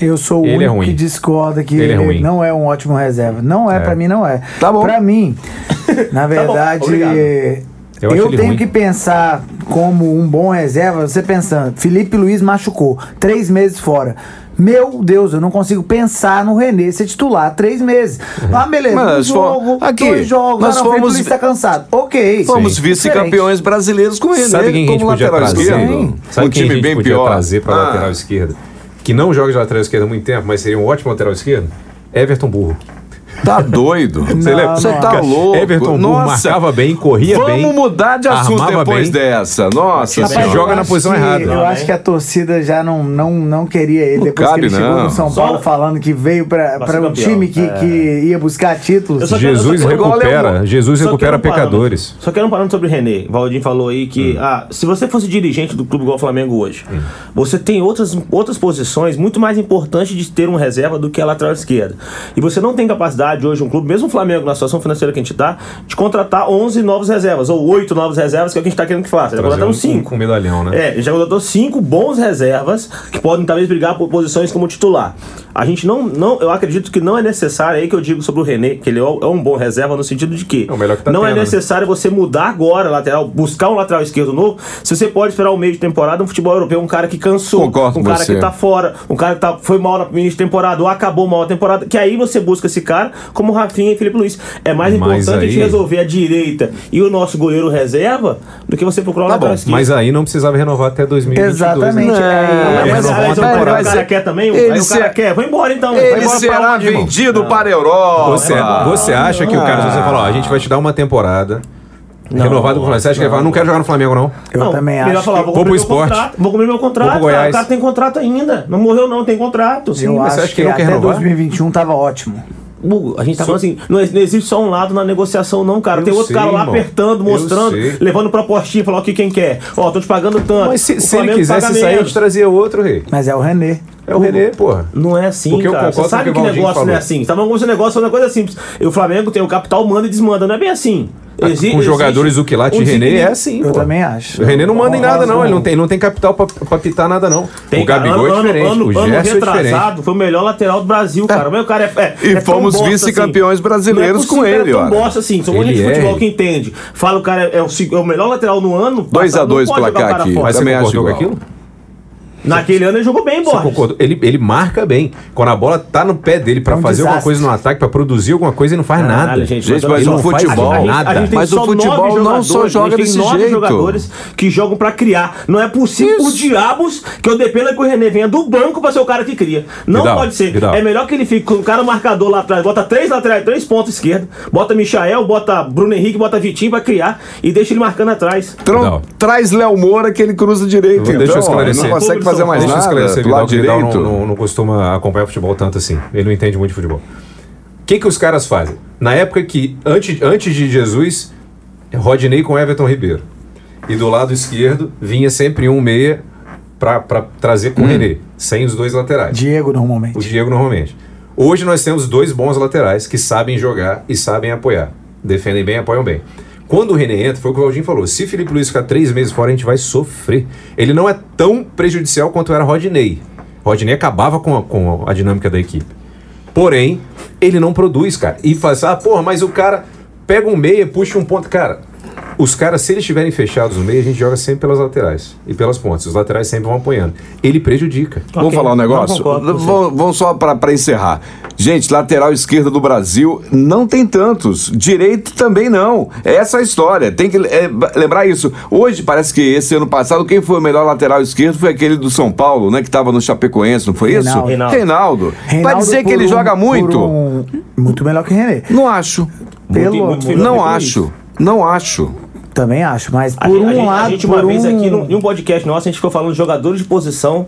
D: Eu sou o
C: Ele é
D: único
C: ruim.
D: que discorda que
C: Ele
D: ele,
C: é
D: não é um ótimo reserva. Não é, pra mim não é.
A: Tá bom.
D: Pra mim, na verdade,
B: obrigado.
C: Eu
D: eu, tenho
C: ruim.
D: que pensar como um bom reserva. Você pensando, Felipe Luiz machucou, três meses fora. Meu Deus, eu não consigo pensar no René ser titular três meses. Ah, beleza.
A: Mas
D: um jogo,
A: aqui,
D: dois jogos.
A: nós
D: ah, não,
A: fomos-
D: Luiz tá cansado. Ok.
A: Fomos vice-campeões brasileiros com ele.
C: Sabe quem a gente
A: como
C: podia
A: lateral
C: trazer?
A: esquerdo.
C: Sabe
A: um
C: quem
A: time
C: a gente
A: bem
C: podia
A: pior.
C: trazer para
A: Ah,
C: lateral esquerdo? Que não joga de lateral esquerdo há muito tempo, mas seria um ótimo lateral esquerdo? Everton Burro.
A: Tá doido.
C: Você?
A: Você tá louco.
C: Everton
A: Nossa.
C: marcava bem, corria
A: Vamos
C: bem.
A: mudar de assunto
C: armava
A: depois
C: bem.
A: dessa. Nossa
C: Rapaz,
A: senhora.
C: joga na posição
D: que-
C: errada.
D: Eu
B: Não,
D: acho
B: né?
D: que a torcida já não, não, não queria ele.
A: Não
D: Depois
A: cabe,
D: que ele chegou
A: não.
D: no São
B: Só-
D: Paulo falando que veio
B: ser
D: um time que,
B: É.
D: que ia buscar títulos.
B: Só
C: Jesus
B: só
C: recupera, Jesus
B: Só
C: recupera pecadores.
B: Só quero um parâmetro sobre o René. O Valdir falou aí que
C: Hum.
B: ah, se você fosse dirigente do clube igual o Flamengo hoje, você tem outras, outras posições muito mais importantes de ter um reserva do que a lateral esquerda. E você não tem capacidade hoje, um clube, mesmo o Flamengo, na situação financeira que a gente tá, de contratar 11 novos reservas, ou 8 novos reservas, que é o que a gente tá querendo que faça. Já
C: um-
B: 5.
C: com medalhão, né?
B: É, ele já contratou cinco bons reservas que podem talvez brigar por posições como titular. A gente não, não, eu acredito que não é necessário, é aí que eu digo sobre o René, que ele é um é um bom reserva no sentido de que
C: É que tá
B: não é
C: tendo, né?
B: necessário você mudar agora lateral, buscar um lateral esquerdo novo, se você pode esperar o meio de temporada, um futebol europeu, um cara que cansou,
A: Concordo
B: um cara
A: você.
B: que tá fora, um cara que tá, foi mal na início de temporada ou acabou mal a temporada, que aí você busca esse cara como Rafinha e Felipe Luiz. É mais
C: Mas
B: importante a gente
C: aí-
B: resolver a direita e o nosso goleiro reserva do que você procurar
A: Tá
B: lateral
A: bom.
C: Mas aí não precisava renovar até 2022.
D: Exatamente.
C: Né?
D: É,
B: Mas, o cara- o quer também?
A: Ele
B: aí o cara
A: se-
B: quer. Vai embora então.
A: Ele
B: embora pra
A: será vendido para a Europa.
C: Você, você acha que o cara, se você falar, ó, a gente vai te dar uma temporada renovado com o Flamengo, você acha que ele fala, não quero jogar no Flamengo, não?
D: Eu
B: Não,
D: também
B: melhor
D: acho.
B: falar, vou
C: Vou pro esporte.
B: contrato. Vou cumprir meu contrato.
C: Vou pro
B: cara.
C: Goiás.
B: O cara tem contrato ainda. Não morreu não, tem contrato.
D: eu
C: mas você
D: acho
C: acha que
D: que,
C: ele não quer
D: até
C: renovar?
D: 2021 tava ótimo.
B: Hugo, a gente tá falando assim, não, não existe só um lado na negociação, não, cara.
C: Eu
B: tem outro
C: sei,
B: cara lá
C: irmão.
B: apertando,
C: Eu
B: mostrando, levando propostinha, falando aqui quem quer. Ó, tô te pagando tanto.
C: Mas se,
B: O
C: se ele
B: Flamengo
C: quisesse sair, a
B: menos.
C: gente trazia outro, rei.
D: Mas é o René.
C: É o Renê, porra.
B: Não é assim,
C: Porque eu
B: cara. Você sabe que negócio não é
C: falou.
B: assim. Você tá falando negócio é uma coisa simples. E o Flamengo tem o capital, manda e desmanda. Não é bem assim. Exi-
C: com jogadores
B: existe
C: o Quilate e René é assim.
D: Eu
C: pô.
D: também acho.
C: O René não manda em nada, não. Ele não tem, não tem capital pra, pra pitar nada, não.
B: Tem,
C: o Gabigol
B: cara,
C: é diferente.
B: Ano,
C: o
B: ano, ano
C: Gerson é diferente.
B: retrasado foi o melhor lateral do Brasil, cara. Mas o cara é, é
A: E
B: é
A: fomos vice-campeões
B: assim.
A: brasileiros
B: Não é possível,
A: com ele,
B: cara, é tão bosta assim. São um de
C: é.
B: futebol que entende. Fala o cara é o, é o melhor lateral no ano.
A: 2 a
B: não
A: 2
B: pode jogar o
A: placar
B: cara
A: aqui.
C: Mas você
A: Também acho
C: concordou com aquilo?
B: Naquele ano ele jogou bem, Borges.
C: Ele, ele marca bem. Quando a bola tá no pé dele pra
D: É um
C: fazer alguma
D: desastre.
C: coisa no ataque, pra produzir alguma coisa, ele não faz
B: Caralho,
C: nada.
B: gente,
A: Gente,
B: mas
A: o
C: faz
A: futebol-
C: nada.
B: A gente tem
A: Mas o futebol
B: nove
A: não só
B: jogadores,
A: joga
B: a gente
A: desse
B: tem nove
A: jeito.
B: jogadores que jogam pra criar. Não é possível
A: Isso.
B: os diabos que eu dependa que o René venha do banco pra ser o cara que cria. Não
C: Vidal,
B: pode ser.
C: Vidal.
B: É melhor que ele fique com o cara marcador lá atrás, bota três laterais, três pontos esquerda, bota Michael, bota Bruno Henrique, bota Vitinho pra criar e deixa ele marcando atrás.
A: Traz Léo Moura que ele cruza direito.
C: Deixa eu
A: então,
C: esclarecer.
A: Não consegue fazer mais
C: Deixa eu
A: nada
C: esclarecer,
A: do
C: Vidal,
A: lado direito.
C: não, não, não costuma acompanhar futebol tanto assim. Ele não entende muito de futebol. O que, que os caras fazem? Na época que, antes, antes de Jesus, Rodney com Everton Ribeiro. E do lado esquerdo vinha sempre um meia pra, pra trazer
A: Hum.
C: com o René, sem os dois laterais.
D: Diego,
C: O
D: normalmente.
C: Diego normalmente. Hoje nós temos dois bons laterais que sabem jogar e sabem apoiar. Defendem bem, apoiam bem. Quando o René entra, foi o que o Valdinho falou. Se Felipe Luiz ficar três meses fora, a gente vai sofrer. Ele não é tão prejudicial quanto era Rodney. Rodney acabava com a, com a dinâmica da equipe. Porém, ele não produz, cara. E faz, ah, porra, mas o cara pega um meia, puxa um ponto. Cara, os caras, se eles estiverem fechados no meio, a gente joga sempre pelas laterais e pelas pontas. Os laterais sempre vão apoiando. Ele prejudica.
A: Vamos
B: Ok,
A: falar um negócio? Vamos, vamos só para encerrar. Gente, lateral esquerda do Brasil não tem tantos. Direito também não. É essa a história. Tem que é, lembrar isso. Hoje, parece que esse ano passado, quem foi o melhor lateral esquerdo foi aquele do São Paulo, né? Que estava no Chapecoense, não foi isso?
D: Reinaldo.
B: Reinaldo.
A: Reinaldo. Dizer que ele
D: um-
A: joga muito?
D: um- muito melhor que René.
A: Não acho.
D: Pelo
B: muito
D: amor-
B: filho.
A: Não acho. Não acho.
D: Também acho, mas
B: A,
D: por
B: a
D: um
B: gente-
D: lado.
B: a gente uma
D: por
B: vez
D: um...
B: aqui num, em um podcast nosso, a gente ficou falando de jogadores de posição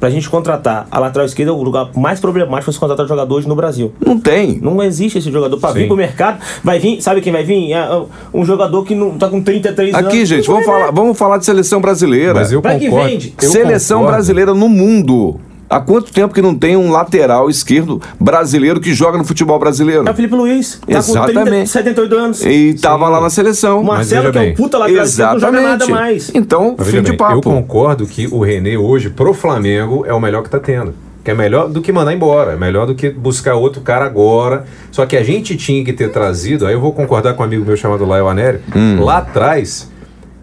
B: pra gente contratar. A lateral esquerda é o lugar mais problemático pra se contratar jogadores no Brasil.
A: Não tem.
B: Não existe esse jogador pra vir
C: Sim.
B: pro mercado. Vai vir, sabe quem vai vir? É, um jogador que não tá com 33 anos.
A: Aqui, gente, vamos falar, vamos falar de seleção brasileira.
C: Mas eu
B: Pra que
C: concordo.
B: vende?
C: eu
A: Seleção
C: concordo.
A: brasileira no mundo. Há quanto tempo que não tem um lateral esquerdo brasileiro que joga no futebol brasileiro?
B: É o Felipe Luiz. Tá com 30,
A: Exatamente.
B: 78 anos.
A: E tava lá na seleção.
B: O Marcelo, que é um puta lateral esquerdo, não joga nada mais.
A: Então,
C: Mas
A: fim de
C: bem,
A: papo.
C: Eu concordo que o René hoje, pro Flamengo, é o melhor que tá tendo. Que é melhor do que mandar embora, é melhor do que buscar outro cara agora. Só que a gente tinha que ter trazido, aí eu vou concordar com um amigo meu chamado Laio Anério,
A: Hum.
C: lá atrás,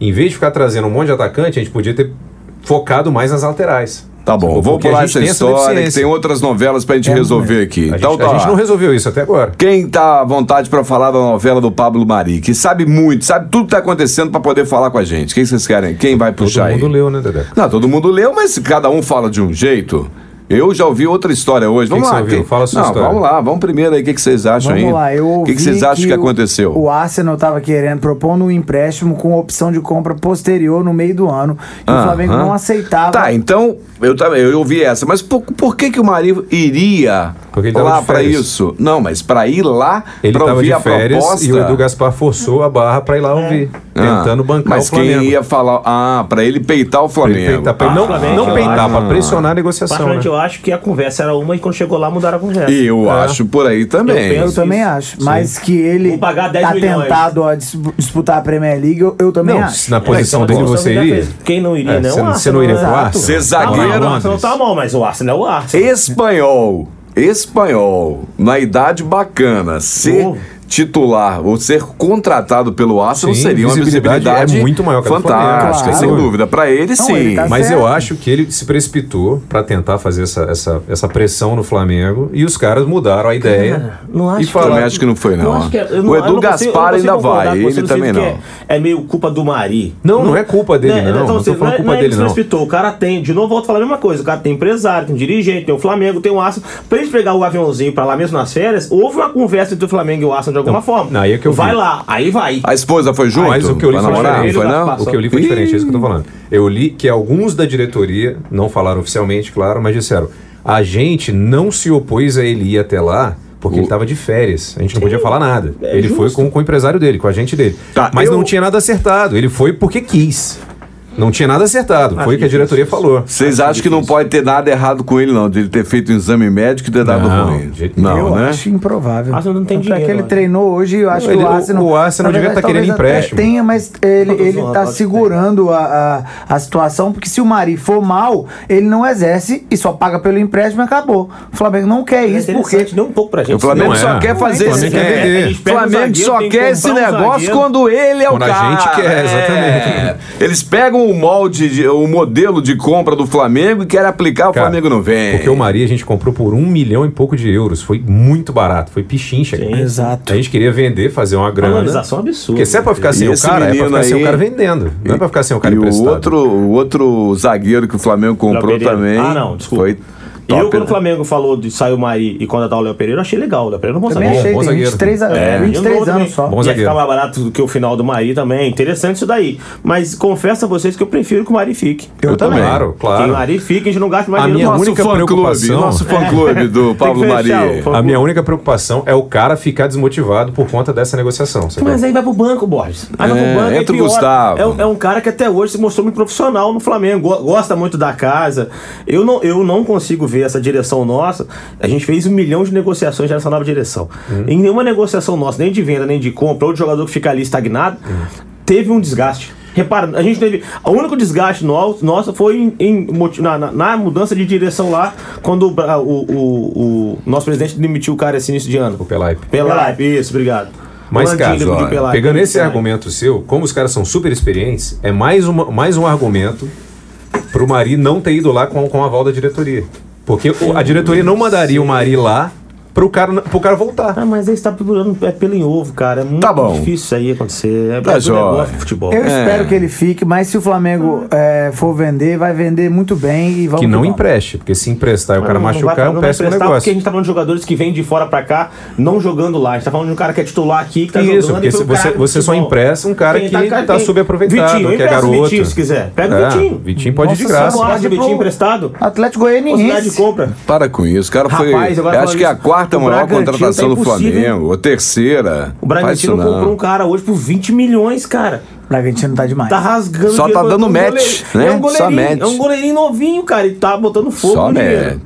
C: em vez de ficar trazendo um monte de atacante, a gente podia ter focado mais nas laterais.
A: Tá bom, vou pular essa história, que tem outras novelas pra gente
D: É,
A: resolver aqui.
C: A,
A: então
C: gente,
A: tá.
C: a gente não resolveu isso até agora.
A: Quem tá à vontade pra falar da novela do Pablo Mari, que sabe muito, sabe tudo que tá acontecendo pra poder falar com a gente. Quem vocês querem? Quem vai
C: Todo
A: puxar
C: mundo
A: aí?
C: leu, né, Dedé?
A: Não, todo mundo leu, mas cada um fala de um jeito. Eu já ouvi outra história hoje.
C: Que
A: Vamos
C: que
A: lá.
C: você ouviu?
A: quem-
C: Fala a sua
A: Não,
C: história.
A: Vamos lá, vamos primeiro aí. O que, que vocês acham
D: Vamos
A: aí?
D: lá, eu
A: O
D: ouvi
A: que, que vocês acham que, aconteceu?
D: O Arsenal estava querendo, propondo um empréstimo com opção de compra posterior no meio do ano. E o
A: Aham.
D: Flamengo não aceitava.
A: Tá, então, eu, também- eu ouvi essa, mas por, por que, que o Marido iria lá
C: férias.
A: isso? Não, mas pra ir lá
C: Ele
A: pra
C: tava
A: ouvir
C: de
A: a
C: férias
A: proposta.
C: e o Edu Gaspar forçou a barra pra ir lá ouvir,
A: Ah,
C: tentando bancar
A: mas
C: o Flamengo.
A: quem ia falar. Ah, pra ele peitar o
C: Pra ele
A: Flamengo.
C: peitar, pra ele
B: Ah,
C: não,
B: Flamengo,
C: não peitar, pra pressionar a negociação. Né?
B: Eu acho que a conversa era uma e quando chegou lá mudaram a conversa.
A: E eu
C: É.
A: acho por aí também.
B: Eu
D: Eu também
B: isso.
D: acho. Mas que ele
B: Vou pagar 10
D: tá
B: milhões.
D: tentado a dis- disputar a Premier League, eu, eu também
C: Não,
D: acho.
C: na posição dele você iria?
B: Quem não iria,
C: É,
B: não?
C: você-
B: o
C: você não iria pro
B: Arsenal.
C: Arsenal?
A: Ser zagueiro-
B: Tá, o Arsenal tá mal, mas o Arsenal é o Arsenal.
A: Espanhol. Espanhol. Na idade bacana. Ser
B: Oh.
A: Titular ou ser contratado pelo Arsenal
C: Sim,
A: seria uma
C: visibilidade
A: visibilidade
C: é muito maior que
A: fantástica,
D: Claro.
A: sem dúvida. Pra ele,
D: Não,
A: sim.
D: ele tá
C: Mas
D: certo.
C: eu acho que ele se precipitou pra tentar fazer essa, essa, essa pressão no Flamengo e os caras mudaram a ideia.
B: não acho
C: e
B: que-
A: Eu também
C: falaram,
A: acho que não foi, não.
B: que é- eu
A: o
B: não- eu
A: Edu
B: não consigo-
A: Gaspar
B: não
A: ainda vai, ele também não.
B: que É, é meio culpa do Mari.
C: Não, não é culpa dele, não. Não tô
B: assim,
C: falando
B: é-
C: culpa
B: é
C: dele,
B: que
C: não.
B: precipitou. O cara tem, de novo, volto a falar a mesma coisa. O cara tem empresário, tem dirigente, tem o Flamengo, tem o Arsenal. Pra eles pegar o aviãozinho pra lá mesmo nas férias, houve uma conversa entre o Flamengo e o Arsenal de alguma forma.
C: não, aí é que eu
B: vai
C: vi.
B: lá, aí vai.
A: A esposa foi junto?
C: Mas o que eu li foi
A: namorar?
C: diferente.
A: Foi, não?
C: O que eu li foi diferente, é isso que eu tô falando. Eu li que alguns da diretoria, não falaram oficialmente, claro, mas disseram: a gente não se opôs a ele ir até lá. Porque ele estava de férias, a gente não podia falar nada. ele foi com, com o empresário dele, com a gente dele.
A: Tá,
C: Mas
A: eu-
C: não tinha nada acertado, ele foi porque quis. Não tinha nada acertado. Foi o que a diretoria falou.
A: Vocês acham que não pode ter nada errado com ele, não? De ele ter feito um exame médico e ter dado
C: Não,
A: ruim.
C: de jeito
A: Não,
D: eu
A: né?
D: acho improvável.
B: Arsenal não tem
D: Tanto é
B: dinheiro,
D: que ele
B: né?
D: treinou hoje, eu acho
C: Ele-
D: que o Arsenal.
C: o Arsenal
D: na
C: devia
D: verdade,
C: tá querendo empréstimo.
D: Tenha, mas ele, ele tá segurando a, a, a situação, porque se o Mari for mal, ele não exerce e só paga pelo empréstimo e acabou. O Flamengo não quer
B: É
D: isso, porque.
B: nem um pouco pra gente.
A: O Flamengo
C: Não
A: só
C: é.
A: quer fazer esse. É,
B: o
A: Flamengo só quer esse
B: comprar um
A: negócio quando ele é o
C: Quando a
A: cara.
C: gente quer, exatamente.
A: É. Eles pegam o molde, de- o modelo de compra do Flamengo e querem aplicar, o
C: Cara,
A: Flamengo não vem.
C: Porque o Maria a gente comprou por um milhão e pouco de euros. Foi muito barato. Foi pichincha. cara.
D: Exato.
C: A gente queria vender, fazer uma grana.
B: Valorização absurda.
C: Porque se é pra ficar sem
A: E
C: o cara, é pra ficar sem
A: aí-
C: o cara vendendo. Não é pra ficar sem o cara
A: e o
C: emprestado.
A: outro, o outro zagueiro que o Flamengo comprou também.
B: Ah, não, desculpa.
A: Foi top,
B: eu, quando
A: né?
B: o Flamengo falou de sair o Mari e contratar o Léo Pereira, eu achei legal. O Léo Pereira não
D: Também
B: consegue.
D: achei,
C: bom
D: tem
C: zagueiro.
D: 23, a-
B: É,
D: 23
B: e o
D: anos
B: também.
D: só.
C: Bom
B: Ia
C: zagueiro.
B: ficar mais barato do que o final do Mari também. Interessante isso daí. Mas confesso a vocês que eu prefiro que o Mari fique.
A: Eu também.
C: Claro,
B: Que o
C: claro.
B: Mari fique, a gente não gasta mais
C: A
B: dinheiro
C: minha única preocupação-
A: nosso fã clube do Pablo
B: fã-
C: A minha única preocupação é o cara ficar desmotivado por conta dessa negociação.
B: Mas aí vai pro banco, Borges. Aí vai
A: É,
B: pro banco
A: entra o. Gustavo.
B: É, um- é um cara que até hoje se mostrou muito profissional no Flamengo. go- Gosta muito da casa. Eu não, eu não consigo ver essa direção nossa. A gente fez um milhão de negociações nessa nova direção. Em nenhuma negociação nossa, nem de venda, nem de compra, ou de jogador que fica ali estagnado, teve um desgaste. Repara, a gente teve. O único desgaste no- nosso foi em, em na, na- mudança de direção lá, quando o, o, o- o nosso presidente demitiu o cara esse início de ano.
C: O Pelaipe.
B: Pela isso, obrigado.
C: Mas,
B: O Pelaipe.
C: Pegando esse argumento seu, como os caras são super experientes, é mais, uma, mais um argumento pro Mari não ter ido lá com, com o aval da diretoria. Porque a diretoria não mandaria o Mari lá pro cara, pro cara voltar.
B: Ah, mas aí você tá procurando é pelo em ovo, cara. É muito
A: Tá bom.
B: difícil isso aí acontecer. É,
A: Tá
B: é negócio futebol.
D: Eu
A: É.
D: espero que ele fique, mas se o Flamengo é, for vender, vai vender muito bem e vamos
C: Que não empreste, porque se emprestar e o cara
B: Não, não
C: machucar
B: vai-
C: é
B: não
C: um péssimo
B: emprestar Porque a
C: negócio.
B: gente tá falando de jogadores que vêm de fora pra cá, não jogando lá. A gente tá falando de um cara que é titular aqui, que tá
C: Isso,
B: jogando.
C: porque
B: e
C: se
B: um
C: você- você só empresta um cara
B: Quem
C: que tá
B: quem-
C: subaproveitado,
B: Vitinho,
C: que é garoto.
B: Vitinho, se quiser. Pega
C: É,
B: o Vitinho.
C: Vitinho pode ir de
D: Nossa,
C: graça.
B: Não
D: Pode
B: Vitinho emprestado?
D: Atlético Goianiense.
B: de compra.
A: Para com isso, o cara foi. Acho que é a
B: isso,
A: quarta
B: o
A: maior
B: Bragantino
A: contratação
B: tá
A: do Flamengo, ou terceira.
B: O Bragantino comprou um cara hoje por 20 milhões, cara.
D: O Bragantino tá demais.
B: Tá rasgando
A: Só tá dando
B: um
A: match, né?
B: É um
A: Só
B: goleirinho,
A: match.
B: é um goleirinho novinho, cara. E tá botando fogo
A: Só
B: no dinheiro.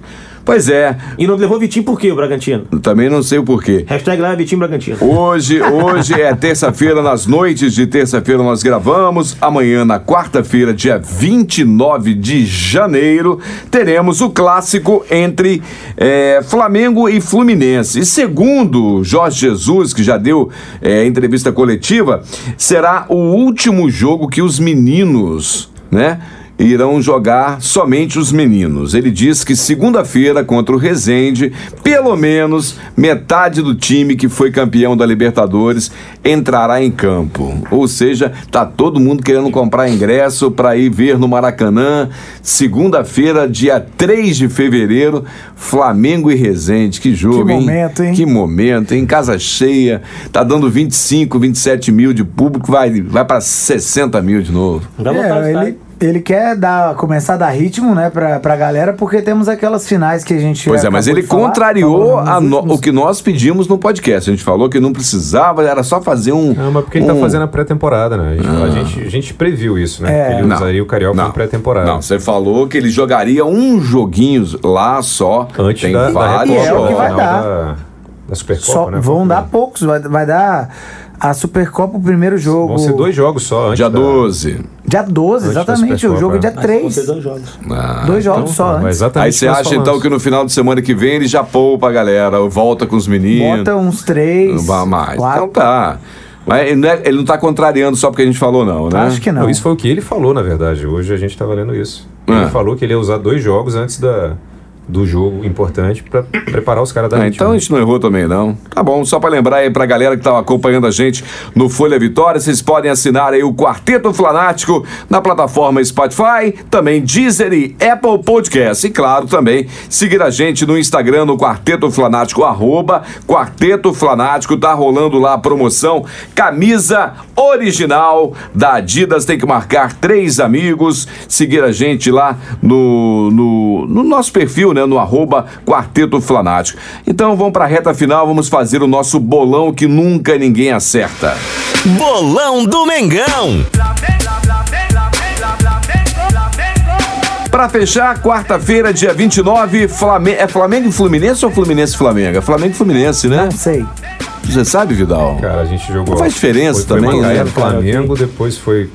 A: Pois é,
B: E não levou Vitinho por quê, o Bragantino?
A: também não sei o porquê.
B: Hashtag lá é Vitinho Bragantino.
A: Hoje, hoje é terça-feira, nas noites de terça-feira nós gravamos. Amanhã, na quarta-feira, dia 29 de janeiro, teremos o clássico entre eh, Flamengo e Fluminense. E segundo Jorge Jesus, que já deu eh, entrevista coletiva, será o último jogo que os meninos, né? Irão jogar somente os meninos. Ele diz que segunda-feira contra o Resende, pelo menos metade do time que foi campeão da Libertadores entrará em campo. Ou seja, tá todo mundo querendo comprar ingresso para ir ver no Maracanã, segunda-feira, dia 3 de fevereiro, Flamengo e Resende. Que jogo,
D: Que
A: hein?
D: momento, hein?
A: Que momento, em casa cheia, tá dando 25, 27 mil de público, vai, vai para 60 mil de novo.
D: É,
B: tá?
D: ele, ele quer dar, começar a dar ritmo, né, pra, pra galera, porque temos aquelas finais que a gente.
A: Pois é, mas ele
D: falar,
A: contrariou no- o que nós pedimos no podcast. A gente falou que não precisava, era só fazer um.
C: Não, mas porque ele
A: um-
C: tá fazendo a pré-temporada, né? A gente, a gente, a gente previu isso, né?
D: É.
C: Que ele usaria o Carioca
A: não,
C: como pré-temporada.
A: Não, você falou que ele jogaria um joguinho lá só.
C: Antes
A: Tem
C: da, da
A: vários
D: E é o que
A: jogos.
D: vai dar.
C: Da, da Supercopa,
D: Só,
C: né?
D: vão dar poucos, vai, vai dar a Supercopa o primeiro jogo.
C: Vão ser dois jogos só antes
A: Dia
C: da-
A: 12.
D: Dia 12,
C: Antes da
D: exatamente. O jogo é dia
C: é.
B: Vão
D: 3.
B: ser dois jogos.
A: Ah,
D: Dois jogos só
C: Mas
D: antes.
C: exatamente
A: Aí você acha
C: falamos.
A: então que no final de semana que vem ele já poupa a galera, volta com os meninos.
D: Bota uns três.
A: Não vai mais.
D: quatro.
A: Então tá. Mas ele não, é- ele não tá contrariando só porque a gente falou, não, né?
D: Acho que não.
C: Não, isso foi o que ele falou, na verdade. Hoje a gente estava lendo isso.
A: Ah.
C: Ele falou que ele ia usar dois jogos antes da, do jogo importante para preparar os caras da
A: Ah, então a gente não errou também, não. Tá bom, só pra lembrar aí pra galera que tá acompanhando a gente no Folha Vitória, vocês podem assinar aí o Quarteto Flanático na plataforma Spotify, também Deezer e Apple Podcast. E claro, também seguir a gente no Instagram no Quarteto Flanático, arroba Quarteto Flanático, tá rolando lá a promoção camisa original da Adidas, tem que marcar três amigos, seguir a gente lá no, no, no nosso perfil, né, no arroba Quarteto Flanático. Então vamos pra reta final, vamos fazer o nosso bolão que nunca ninguém acerta.
F: Bolão do Mengão.
A: Pra fechar, quarta-feira, dia 29, Flamengo. É Flamengo e Fluminense ou Fluminense e Flamengo? É Flamengo e Fluminense, né?
D: Não sei.
A: Você sabe, Vidal?
C: Cara, a gente jogou.
A: Não faz diferença
C: foi,
A: também,
C: Foi Macaé,
A: né?
C: Flamengo, depois foi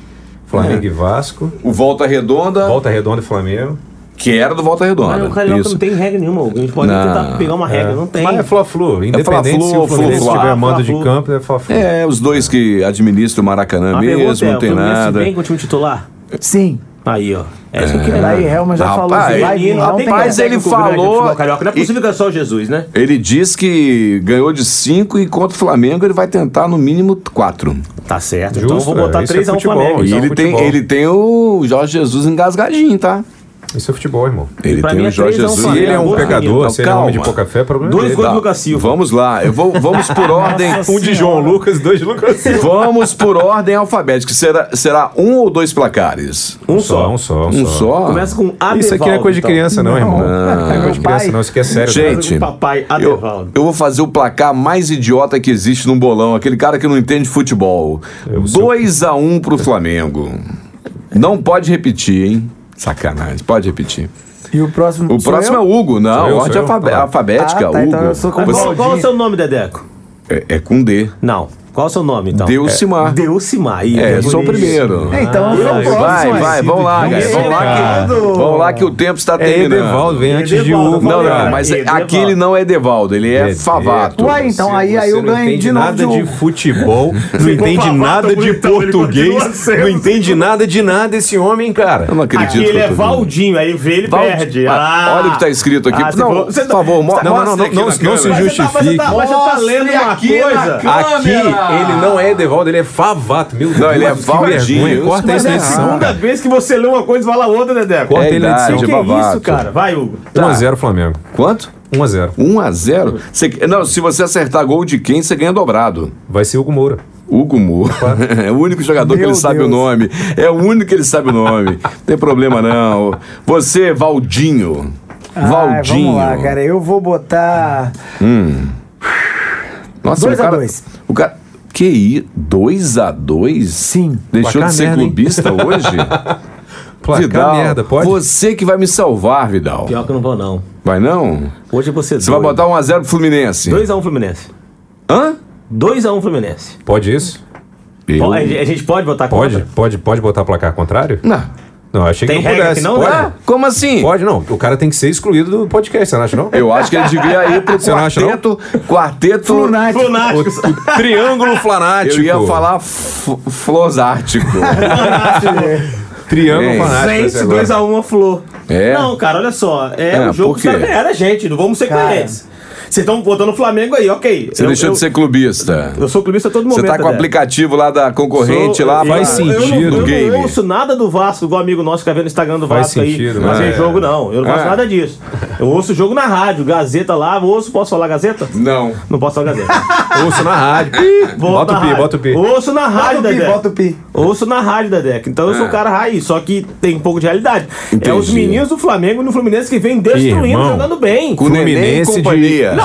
C: Flamengo e Vasco.
A: O Volta Redonda,
C: Volta Redonda e Flamengo.
A: Que era do Volta Redonda.
B: Mas o Carioca
A: Isso.
B: não tem regra nenhuma. A gente pode
A: Não.
B: tentar pegar uma regra, não tem.
C: Mas é Fla-Flu. Independente
A: Fla-Flu,
C: se o Fluminense tiver mando de campo, é Fla-Flu.
A: É, os dois que administram o Maracanã
B: A pergunta
A: mesmo,
B: é,
A: não
B: o
A: tem
B: Fluminense
A: nada.
B: vem com o time titular?
D: Sim.
B: Aí, ó. É isso que
D: Daí. Helma já
A: Rapaz,
D: falou assim,
B: técnico
A: ele
B: grande do
A: falou-
B: carioca. Não é possível que é só o Jesus, né?
A: Ele diz que ganhou de 5 e contra o Flamengo ele vai tentar no mínimo 4.
B: Tá certo.
C: Justo,
B: então eu vou botar
C: é, isso é
B: 3 a 1
C: futebol,
B: Flamengo.
A: E
C: é
A: ele tem, ele tem o Jorge Jesus engasgadinho, tá?
C: Isso é futebol, irmão.
A: Ele
B: Pra
A: tem
B: mim
A: o
B: é
A: Jorge
B: 3 a 1
A: Jesus.
C: Se ele é um
A: Então,
C: se ele é um homem de pouca fé, problema
B: Dois
C: dele.
B: gols do Lucas Silva.
A: Vamos lá, eu vou, vamos por ordem.
C: Um de João Lucas, dois de Lucas Silva.
A: Vamos por ordem alfabética. Será, será um ou dois placares?
B: Um
C: só,
B: só.
C: um só,
A: Um só?
B: Começa com Adevaldo.
C: Isso aqui não é coisa de
B: então.
C: criança, não, irmão.
D: Não.
C: Não é coisa de criança, não. Isso aqui é sério.
A: Gente,
B: Começa com Papai Adevaldo.
A: eu vou fazer o placar mais idiota que existe num bolão. Aquele cara que não entende futebol.
C: Eu sou-
A: 2 a 1 pro Flamengo. Não pode repetir, hein? Sacanagem. Pode repetir.
D: E o próximo
A: O próximo
D: eu?
A: é o Hugo. Não,
C: eu,
A: ordem
C: Ah.
A: alfabética.
D: Ah, tá,
A: Hugo.
D: então eu sou com
B: Qual, qual é o seu nome, Dedeco?
A: É, é com D.
B: Não. Qual é o seu nome, então?
A: Deucimar.
B: Deucimar. Ih,
A: É,
B: que
A: sou o primeiro.
D: Então, eu próximo.
A: Vai,
D: ué.
A: vai, vamos lá,
C: Vamos
A: galera. Vamos lá, que, vamos lá que o tempo está
C: É
A: terminando.
C: Edevaldo, vem antes de
B: Edevaldo,
C: Hugo.
B: eu
A: Não, não, mas
B: Edevaldo.
A: aqui ele não é Devaldo, ele é Favato.
D: Ué, então, aí- aí eu
C: não
D: ganhei
C: entende
D: de novo
C: nada
D: de
C: de
D: um.
C: futebol, não entende nada de português, não entende nada de nada esse homem, cara.
A: Eu não acredito.
B: Aqui ele
A: eu
B: é. Valdinho, aí vê ele perde.
A: Ah, olha o que tá escrito aqui.
B: Ah,
A: Não, por favor,
B: tá-
C: Não, não, não, não, não se justifique.
B: Mas você tá, você tá lendo uma coisa.
C: Aqui ele não é Edevaldo, ele é Favato. Meu Deus,
A: Não, ele é
C: que
A: Valdinho.
C: Corta
A: mas
C: isso
A: é
B: é a segunda vez que você lê uma coisa e fala outra, Dedeco.
C: Corta
A: É
C: ele edição.
B: que
A: é
B: é isso, cara? Vai, Hugo.
C: 1x0 Flamengo.
A: Quanto?
C: 1x0.
A: 1 a 0 Você- Não, se você acertar gol de quem, você ganha dobrado.
C: Vai ser Hugo Moura.
A: Hugo Moura. É o único jogador que
D: Meu
A: ele sabe
D: Deus.
A: o nome. É o único que ele sabe o nome. Não tem problema, não. Você, Valdinho.
D: Ai,
A: Valdinho.
D: vamos lá, cara. Eu vou botar.
A: Nossa,
D: Dois
A: o
D: a
A: cara,
D: dois.
A: O cara. Que isso? 2 a 2
D: Sim.
A: Deixou
C: Placar
A: de ser
C: merda, hein?
A: clubista hoje?
C: Placar
A: Vidal,
C: merda, pode?
A: você que vai me salvar, Vidal.
B: Pior que eu não vou, não.
A: Vai não?
B: Hoje você
A: Você vai botar 1 a 0 pro Fluminense.
B: 2x1 Fluminense.
A: Hã?
B: 2x1 Fluminense.
C: Pode isso?
A: Eu-
B: A gente pode votar
C: Pode?
B: contra?
C: Pode, pode botar placar contrário?
A: Não.
C: Não, achei
B: Tem
C: que não
B: regra
C: pudesse.
B: que não,
C: pode?
A: Ah, como assim?
C: Pode, não. O cara tem que ser excluído do podcast, você não acha, não?
A: Eu acho que ele devia ir pro
C: Você não acha, não?
A: quarteto. Quarteto.
D: Flunático.
B: Lunáticos.
C: Triângulo Flanático.
A: Eu ia falar Flosártico.
C: Triângulo vai ser
B: Gente,
C: agora.
B: 2x1 a Flor.
A: É?
B: Não, cara, olha só. É,
A: É,
B: o jogo que
A: quê?
B: os caras ganharam a gente. Não vamos ser
D: Cara.
B: coerentes. Vocês estão botando o Flamengo aí, ok.
A: Você
B: Eu-
A: deixou
B: eu-
A: de ser clubista.
B: Eu sou clubista a todo momento.
A: Você tá com o aplicativo lá da concorrente
B: Sou-
A: lá.
B: eu-
C: faz
B: eu, eu,
C: sentido.
B: não- Eu, não ouço nada do Vasco, igual amigo nosso que tá vendo no Instagram do
C: Faz
B: Vasco
C: sentido,
B: aí. Mas
A: né?
B: em jogo não. Eu não faço
A: É.
B: nada disso. Eu ouço o jogo na rádio, Gazeta lá. Ouço, posso falar Gazeta?
A: Não.
B: Não posso falar Gazeta.
C: Ouço na rádio. Bota o pi, bota o pi.
B: Ouço na rádio, Dedé.
D: bota o pi.
B: Ouço na rádio, Dedeco. Então eu sou
A: É.
B: um cara raiz, só que tem um pouco de realidade. É os meninos do Flamengo e no Fluminense que vem destruindo, jogando bem.
A: Com Nenê e
C: Fluminense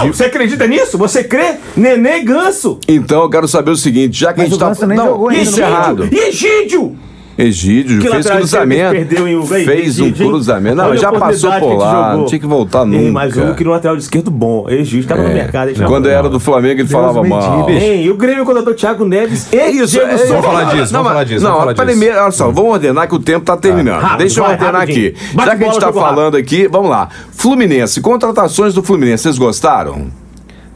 B: Não, você acredita nisso? Você crê? Nenê Ganso.
A: Então eu quero saber o seguinte, já que
D: Mas
A: a gente
D: o
A: tá.
D: Ganso nem
A: não,
D: jogou ainda,
A: isso é errado.
B: E Egídio?
A: Egídio
B: Que
A: fez cruzamento.
B: perdeu em Uruguai?
A: Fez um
B: Egídio,
A: cruzamento. Não, já passou por lá. Não tinha que voltar
B: Ei,
A: nunca.
B: Mas um que no lateral esquerdo bom. Egídio tava no
A: É.
B: mercado. ele
A: Quando era do Flamengo, ele falava
D: me
A: mal.
B: Ei, e o Grêmio contratou Thiago Neves e
A: Isso,
B: Diego
A: é,
B: Souza.
C: Vamos falar disso,
A: Não,
C: vamos falar disso,
A: Não, primeiro, olha só, vamos ordenar que o tempo tá terminando.
B: Rápido,
A: Deixa eu
B: vai,
A: ordenar aqui. Já que a gente tá
B: jogo
A: falando aqui, vamos lá. Fluminense, contratações do Fluminense, vocês gostaram?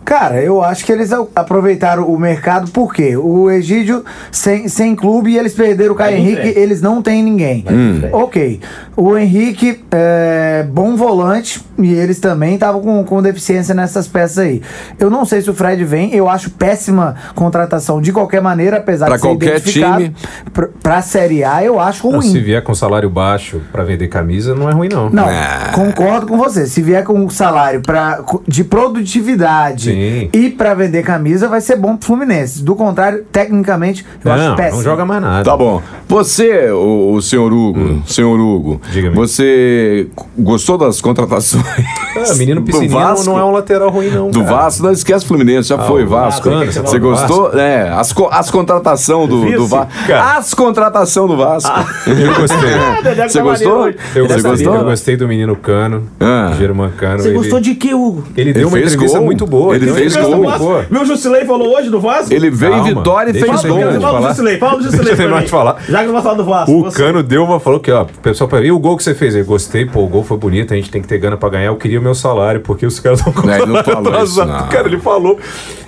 D: Cara, eu acho que eles aproveitaram o mercado porque o Egídio sem, sem clube e eles perderam o Caio Henrique,
B: frente.
D: eles não têm ninguém. Ok. O Henrique é bom volante e eles também estavam com, com deficiência nessas peças aí. Eu não sei se o Fred vem, eu acho péssima contratação de qualquer maneira, apesar
A: Pra
D: de ser
A: qualquer
D: identificado.
A: time.
D: Pra, pra Série A, eu acho
C: Não,
D: ruim.
C: se vier com salário baixo pra vender camisa, não é ruim, não.
D: Não,
A: Ah.
D: concordo com você. Se vier com um salário pra, de produtividade hoje. E pra vender camisa vai ser bom pro Fluminense. Do contrário, tecnicamente, eu acho
C: Não,
D: péssimo.
C: não joga mais nada.
A: Tá bom. Você, o, o senhor Hugo, senhor Hugo, você gostou das contratações?
C: Ah, menino
A: do
C: piscininho
A: Vasco?
C: não é um lateral ruim, não.
A: Do
C: cara.
A: Vasco, não esquece Fluminense, já foi
C: o
A: Vasco.
C: Vasco,
A: Você, gostou? É, as, co- as contratação do, do Vasco. As contratação do Vasco.
C: Eu gostei.
A: Você gostou?
C: Eu
A: Você
C: gostei,
A: gostou?
C: eu gostei do menino Cano,
A: Ah.
C: German Cano.
B: Você
C: ele,
B: gostou de que, Hugo?
C: Ele deu
A: Ele
C: uma entrevista
A: gol.
C: muito boa.
A: Ele
C: uma
A: fez gol.
C: boa.
B: Viu o Jusilei falou hoje do Vasco?
A: Ele veio em
C: Calma,
A: Vitória e fez gol.
B: Fala do. Jusilei, fala do Jusilei.
C: Deixa eu
B: pra mim.
C: de falar.
B: Já que não vai falar do Vasco.
C: O
B: você.
C: Cano deu uma, falou que, ó, o pessoal falou, e o gol que você fez? Eu gostei, pô, o gol foi bonito, a gente tem que ter gana pra ganhar, eu queria o meu salário, porque os caras estão com
A: Não, ele não
C: salário
A: falou isso,
C: atrasado.
A: não.
C: Cara, ele falou.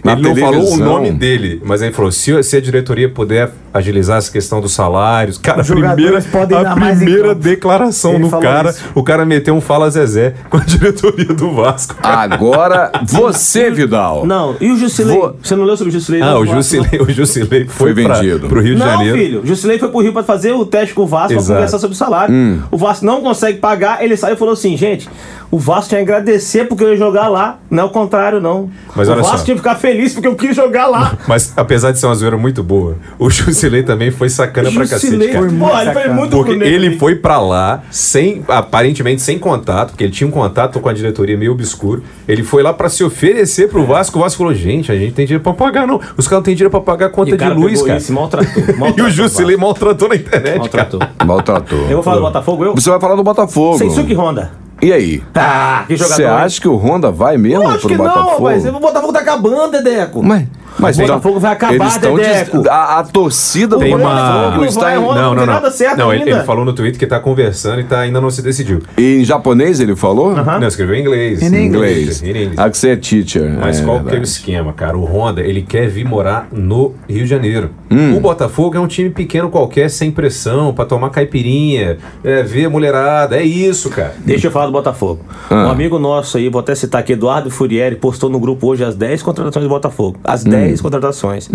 A: Na
C: ele não falou o
A: televisão.
C: nome dele, mas ele falou: se, se a diretoria puder agilizar essa questão dos salários, cara, a
D: Os
C: primeira, a
D: dar mais em
C: primeira declaração
D: Ele
C: do cara,
D: isso.
C: o cara meteu um Fala Zezé com a diretoria do Vasco.
A: Agora, você, Vidal.
B: Não, e o Jusilei?
A: Vou-
B: Você não leu sobre o Jusilei?
C: Ah,
B: não,
C: o Jusilei, o Jusilei foi,
A: Foi vendido.
C: pro Rio de
B: Não,
C: Janeiro.
B: filho. O Jusilei foi pro Rio pra fazer o teste com o Vasco
C: Exato.
B: conversar sobre o salário.
A: Hum.
B: O Vasco não consegue pagar, ele saiu e falou assim, gente, o Vasco tinha que agradecer porque eu ia jogar lá, não é o contrário, não.
C: Mas
B: o
C: olha
B: Vasco
C: só.
B: tinha que ficar feliz porque eu quis jogar lá.
C: Mas apesar de ser uma zoeira muito boa, o Jusilei também foi sacana pra cacete,
B: Jusilei,
C: cara.
B: pô, ele foi muito
C: Porque ele foi pra lá sem, aparentemente sem contato, porque ele tinha um contato com a diretoria meio obscuro. Ele foi lá pra se oferecer pro Vasco. O Vasco falou: gente, a gente tem dinheiro pra pagar, não. Os caras não têm dinheiro pra pagar a
B: E
C: conta de
B: cara
C: luz,
B: pegou
C: cara.
B: isso, maltratou,
C: E
B: maltratou
C: o Jusilei maltratou na internet,
B: Maltratou.
C: cara.
A: Maltratou.
B: Eu vou falar do Botafogo, eu?
A: Você vai falar do Botafogo.
B: Sensuke Honda.
A: E aí?
B: Ah, que jogador.
A: Você acha que o Honda vai mesmo
B: acho
A: pro
B: que
A: Botafogo?
B: não, mas o Botafogo tá acabando, Dedeco.
A: Mas, mas
B: O Botafogo vai acabar,
A: eles estão
B: Dedeco.
A: des- a, a torcida
C: Tem
A: do
C: uma-
A: Botafogo
B: Não
A: está
B: vai,
A: em,
B: Honda.
C: Não, não,
B: tem
C: não.
B: nada certo
C: não, ele,
B: ainda.
C: ele falou no Twitter que tá conversando e tá, ainda não se decidiu.
A: em japonês, ele falou?
C: Não, escreveu em inglês.
D: Em
A: Inglês.
C: Em inglês.
A: Ah, que você é teacher.
C: Mas
A: é,
C: qual que é o
A: verdade.
C: esquema, cara? O Honda, ele quer vir morar no Rio de Janeiro.
A: Hum.
C: O Botafogo é um time pequeno qualquer, sem pressão, pra tomar caipirinha, é, ver a mulherada. É isso, cara.
B: Deixa eu falar do Botafogo.
A: Ah.
B: Um amigo nosso aí, vou até citar aqui, Eduardo Furieri, postou no grupo hoje as 10 contratações do Botafogo. As
A: Hum.
B: 10 contratações.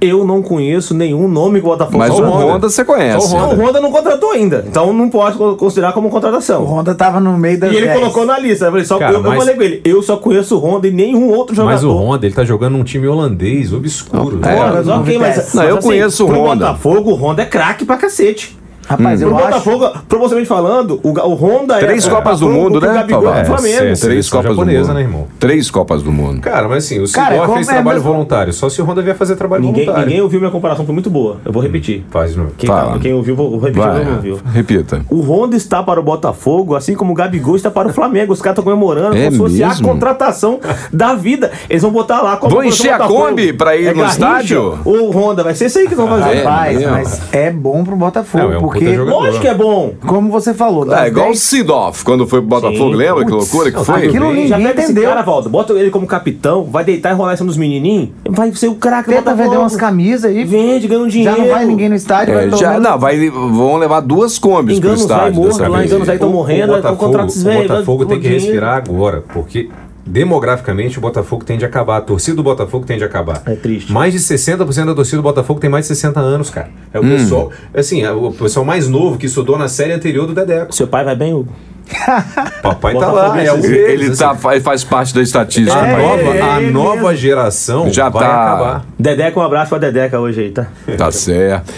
B: Eu não conheço nenhum nome que o Botafogo
A: Mas o
B: Honda.
A: Honda você conhece.
C: Só o
B: Não, o Honda não contratou ainda. Então não pode co- considerar como
D: O
B: contratação.
D: Honda tava no meio das
B: E ele
D: 10.
B: colocou na lista. Eu falei, só,
C: Cara,
B: eu, eu
C: mas-
B: falei com ele, eu só conheço o Honda e nenhum outro jogador.
C: Mas o Honda, ele tá jogando num time holandês, obscuro.
A: É,
B: Pô,
C: né?
B: mas
D: Vitesse.
A: Não,
B: mas
A: eu conheço o Honda.
B: Botafogo, o Honda é craque pra cacete.
D: Rapaz,
B: Pro
D: eu acho...
B: Botafogo, proporcionalmente falando, o, o Honda
A: Três
B: é.
A: Copas do
B: pro-
A: Mundo,
B: pro
A: né,
B: Gabigol
A: Fabá?
B: é do Flamengo.
C: É,
A: Três Copas do
C: japonesa,
A: Mundo.
C: né, irmão?
A: Três Copas do Mundo.
C: Cara, mas assim, o
D: como
C: fez
D: é
C: trabalho
D: mesmo?
C: voluntário. Só se o Honda vier fazer trabalho
B: Ninguém,
C: voluntário.
B: ninguém ouviu minha comparação, foi muito boa. Eu vou repetir.
C: Faz de novo.
B: Quem,
A: Fala.
B: tá- quem ouviu, vou repetir,
A: Vai,
B: quem não ouviu.
A: repita.
B: O Honda está para o Botafogo, assim como o Gabigol está para o Flamengo. Os caras estão comemorando
A: É
B: como se fosse a contratação da vida. Eles vão botar lá. como
A: Vão
B: o
A: encher a. Kombi pra ir no estádio?
B: Ou o Honda, vai ser isso aí que eles vão fazer.
A: É
D: Rapaz, mas é bom pro Botafogo, Porque.
B: Lógico que é bom.
D: como você falou, das
A: É igual o
D: 10
A: Sidoff, quando foi pro Botafogo,
B: Sim.
A: lembra que
D: Putz,
A: loucura que foi?
D: aquilo ninguém
B: Já pega esse
D: entendeu.
B: cara, Valdo. Bota ele como capitão, vai deitar e enrolar em cima dos menininhos. Vai ser o craque do
D: Tenta
B: Botafogo.
D: vender umas camisas aí.
B: Vende, ganha um
D: Já
B: dinheiro.
D: não vai ninguém no estádio, vai
A: É, já,
D: menos-
A: não, vai, vão levar duas combis pro
B: Enganos vai
A: estádio
B: morto lá, enganos aí estão morrendo,
C: o
B: aí estão
C: Botafogo,
B: contratos
C: o. Botafogo tem que respirar agora, porque demograficamente o Botafogo tende a acabar. A torcida do Botafogo tende a acabar.
B: É triste.
C: Mais de 60% da torcida do Botafogo tem mais de 60 anos, cara. É
A: Hum.
C: o pessoal, assim, é o pessoal mais novo que estudou na série anterior do Dedeco.
B: Seu pai vai bem, Hugo?
C: Papai tá lá,
B: é
C: é um
B: esse-
C: deles,
A: Ele
C: assim.
A: tá, faz faz parte da estatística.
C: A
B: É,
A: país.
C: nova,
B: é,
C: a
B: é
C: nova geração
A: Já
C: vai
A: tá-
C: acabar.
B: Dedeco, um abraço pra Dedeca hoje aí, tá?
A: Tá certo.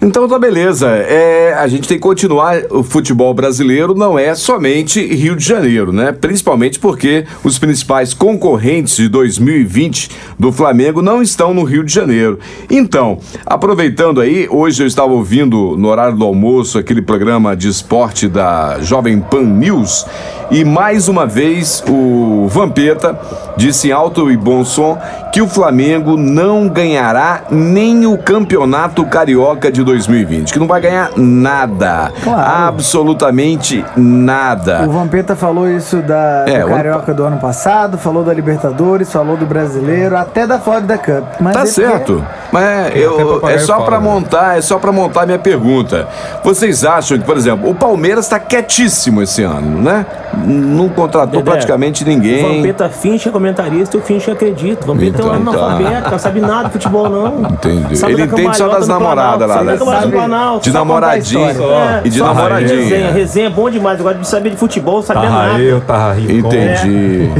A: Então tá beleza. É, a gente tem que continuar. O futebol brasileiro não é somente Rio de Janeiro, né? Principalmente porque os principais concorrentes de 2020 do Flamengo não estão no Rio de Janeiro. Então, aproveitando aí, hoje eu estava ouvindo no horário do almoço aquele programa de esporte da Jovem Pan News e mais uma vez o Vampeta disse em alto e bom som que o Flamengo não ganhará nem o Campeonato Carioca de 2020, que não vai ganhar nada,
D: Claro.
A: absolutamente nada.
D: O Vampeta falou isso da
A: É,
D: do
A: o
D: Carioca do ano passado, falou da Libertadores, falou do Brasileiro, até da Florida Cup. Mas
A: Tá
D: é porque
A: certo. Mas é, eu, é só pra
C: né?
A: montar, é só para montar minha pergunta. Vocês acham que, por exemplo, o Palmeiras está quietíssimo esse ano, né? Não contratou
B: Dedé,
A: praticamente
B: O
A: ninguém.
B: Vampeta finge é comentarista e o finge acredita. O Vampeta
A: Então
B: é um
A: tá.
B: analfabeto, não sabe nada de futebol, não.
A: Entendi.
B: Sabe
A: Ele entende só das namoradas lá, né?
B: Do Planalto,
A: De namoradinha.
B: história.
A: E de
B: só
A: namoradinha.
B: Resenha, resenha é bom demais, agora de saber de futebol, saber nada.
C: eu, tava rindo.
A: Entendi.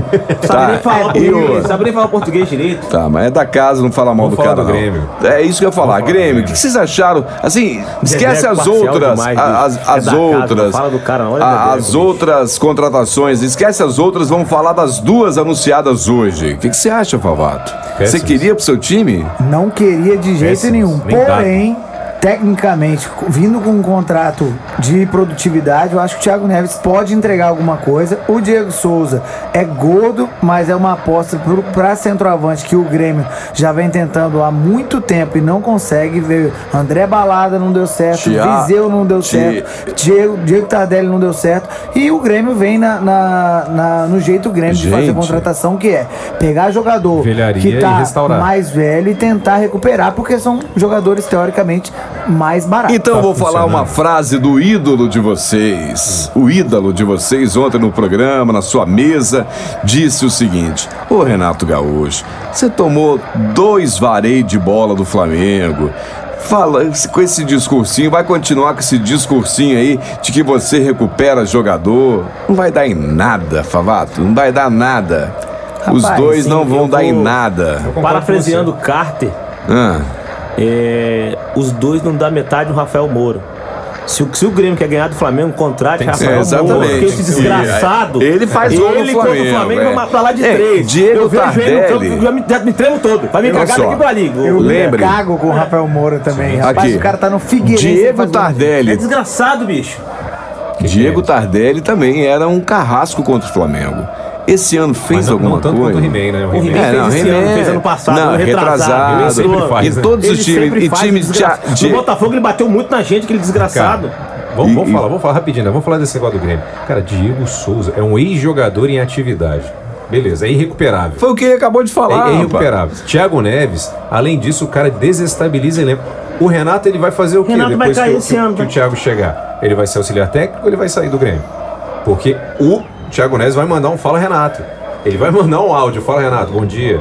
B: Sabe nem falar
A: e o-
B: português, sabe nem falar português direito.
A: Tá, mas é da casa, não fala mal do cara,
C: do. Grêmio.
A: É isso que eu ia falar. Grêmio, o que vocês acharam? Assim, esquece
B: é
A: as outras. as.
B: É
A: as
B: casa,
A: outras.
B: fala do cara, olha,
A: as outras contratações. Esquece as outras, vamos falar das duas anunciadas hoje. O que, que você acha, Favato? Você queria pro seu time?
D: Não queria de jeito
C: Péssimos,
D: nenhum. Porém, tecnicamente, vindo com um contrato de produtividade, eu acho que o Thiago Neves pode entregar alguma coisa. O Diego Souza é gordo, mas é uma aposta para centroavante que o Grêmio já vem tentando há muito tempo e não consegue ver. André Balada não deu certo,
A: Tia-
D: Viseu não deu
A: Ti-
D: certo, Diego, Diego Tardelli não deu certo. E o Grêmio vem na, na- na- no jeito Grêmio de fazer
A: Gente.
D: contratação, que é pegar jogador
C: Velharia
D: que tá mais velho e tentar recuperar, porque são jogadores teoricamente mais baratos.
A: Então eu vou falar uma frase do ídolo de vocês. O ídolo de vocês ontem no programa, na sua mesa, disse o seguinte: Ô Renato Gaúcho, você tomou dois varei de bola do Flamengo. Fala com esse discursinho, vai continuar com esse discursinho aí de que você recupera jogador. Não vai dar em nada, Favato. Não vai dar nada. Os
D: Rapaz,
A: dois
B: sim,
A: não vão
B: eu
A: dar em
B: vou-
A: nada.
B: Parafraseando Carter,
A: Ah,
B: é, os dois não dá metade do Rafael Moura. Se o, se o Grêmio quer ganhar do Flamengo, contrate
C: que ser.
B: Rafael
A: É, exatamente.
B: Moura. Porque esse
A: que ser.
B: desgraçado.
A: Ele faz gol no
B: ele contra
A: Flamengo,
B: o Flamengo
A: é.
B: vai pra lá de
A: É,
B: três.
A: Diego
B: eu vejo ele no
A: Tardelli.
B: campo, já me, me tremo todo. Vai me cagar daqui pra ali.
D: Eu
B: O-
A: Lembre.
D: cago com o Rafael Moura também. Rapaz,
A: Aqui.
D: o cara tá no Figueirense. ele
A: Diego
D: faz gol.
B: É
A: Tardelli.
B: desgraçado, bicho.
A: Diego Tardelli também era um carrasco contra o Flamengo. Esse ano fez
C: não,
A: alguma
C: não tanto
A: coisa?
C: quanto o He-Man, né?
B: O He-Man
A: É, não,
B: fez esse
A: He-Man-
B: ano, fez ano passado,
A: não,
B: ano retrasado.
A: retrasado.
C: Ele sempre faz,
A: E
C: né?
A: todos os times, e times
B: desgra-
A: de,
B: No Botafogo ele bateu muito na gente, aquele desgraçado.
C: Vamos,
A: E-
C: vamos
A: e-
C: falar, vamos falar rapidinho, né? Vamos falar desse negócio do Grêmio. Cara, Diego Souza é um ex-jogador em atividade. Beleza, é irrecuperável.
A: Foi o que ele acabou de
C: É,
A: falar.
C: é
A: rapaz.
C: irrecuperável. Thiago Neves, além disso, o cara desestabiliza elenco. O Renato ele vai fazer o quê
B: Renato vai
C: depois
B: cair
C: que, o-
B: esse
C: que,
B: ano,
C: que o
B: tá?
C: Thiago chegar? Ele vai ser auxiliar técnico ou ele vai sair do Grêmio? Porque o Thiago Neves vai mandar um fala Renato. Ele vai mandar um áudio, fala Renato, bom dia.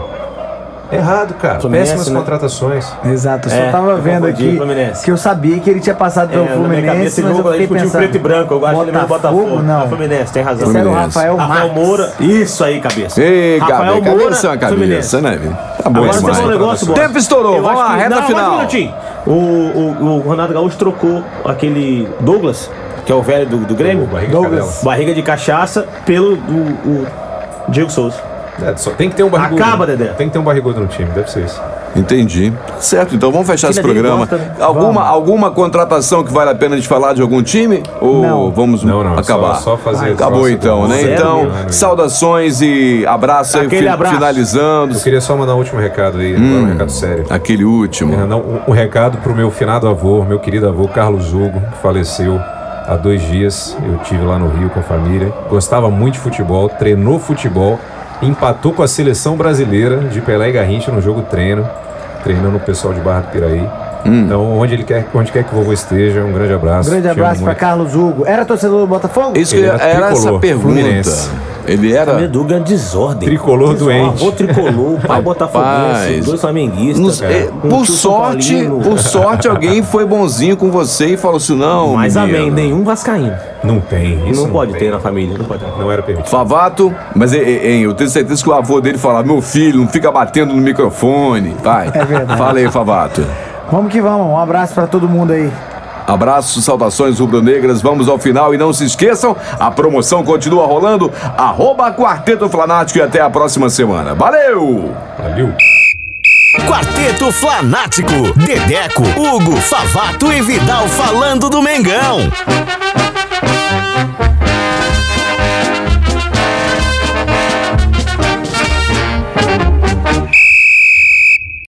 C: Errado, cara.
B: Fluminense,
C: Péssimas
B: né?
C: contratações.
D: Exato, eu só
B: É,
D: tava
B: eu
D: vendo aqui
B: Fluminense.
D: que eu sabia que ele tinha passado pelo
B: É, na minha
D: Fluminense,
B: cabeça,
D: mas eu fiquei pensando.
B: preto e branco, eu gosto do Botafogo.
D: Não,
B: Ah, Fluminense, tem razão.
D: Esse era o. Rafael
B: Rafael. Moura, isso aí, cabeça.
A: Ei,
B: Rafael
A: Gabi,
B: Moura,
A: cabeça é cabeça, né, velho? Tá bom
B: Agora você falou um
A: mais.
B: negócio.
A: Tempo estourou,
B: Eu
A: vamos lá,
B: que-
A: reta
B: não, um
A: final.
B: minutinho. O, o, o Ronaldo Gaúcho trocou aquele Douglas, que é o velho do, do Grêmio,
C: Barriga de
D: Douglas.
C: cadela.
B: barriga de cachaça, pelo o, o Diego Souza.
C: É, só tem que ter um barrigudo.
B: Acaba, Dedé.
C: Tem que ter um barrigudo no time, deve ser isso.
A: Entendi. Certo, então vamos fechar esse programa.
B: gosta, né?
A: Alguma, alguma contratação que vale a pena de falar de algum time? Ou
D: Não.
A: vamos
C: Não, não,
A: acabar?
C: só- só fazer
A: Acabou então,
C: do-
A: né?
B: Zero
A: então,
C: mesmo.
A: saudações e abraço aí,
B: Aquele
A: fi-
B: abraço.
A: finalizando.
C: Eu queria só mandar um último recado aí, agora um recado sério.
A: Aquele último.
C: É, não, um, um recado pro meu finado avô, meu querido avô Carlos Hugo, que faleceu há dois dias. Eu tive lá no Rio com a família. Gostava muito de futebol, treinou futebol, empatou com a seleção brasileira de Pelé e Garrincha no jogo treino, treinando o pessoal de Barra do Piraí. Então, onde ele quer, onde quer que o vovô esteja, um grande abraço.
D: Um grande abraço
C: muito.
D: Carlos Hugo. Era torcedor do Botafogo?
A: Isso era,
C: era
A: essa pergunta.
C: Fluminense.
A: Ele era.
B: Meduga é desordem.
C: Tricolor
B: Desordem.
C: doente.
B: Avô tricolor, pai
A: Rapaz.
B: botafoguense, dois flamenguistas.
A: Nos-
B: cara.
A: é,
B: Um
A: por sorte, por sorte, alguém foi bonzinho com você e falou assim: não.
B: Mas
A: menino.
B: amém, nenhum vascaíno.
C: Não tem, isso
B: não,
C: não,
B: pode
C: tem.
B: ter na família, não pode ter.
C: Não era permitido.
A: Favato, mas é, é, eu tenho certeza que o avô dele falava: meu filho, não fica batendo no microfone. Vai.
D: É verdade.
A: Fala aí, Favato.
D: Vamos que vamos. Um abraço pra todo mundo aí.
A: Abraços, saudações rubro-negras. Vamos ao final e não se esqueçam, a promoção continua rolando. Arroba Quarteto Flanático e até a próxima semana. Valeu!
C: Valeu.
F: Quarteto Flanático, Dedeco, Hugo, Favato e Vidal falando do Mengão.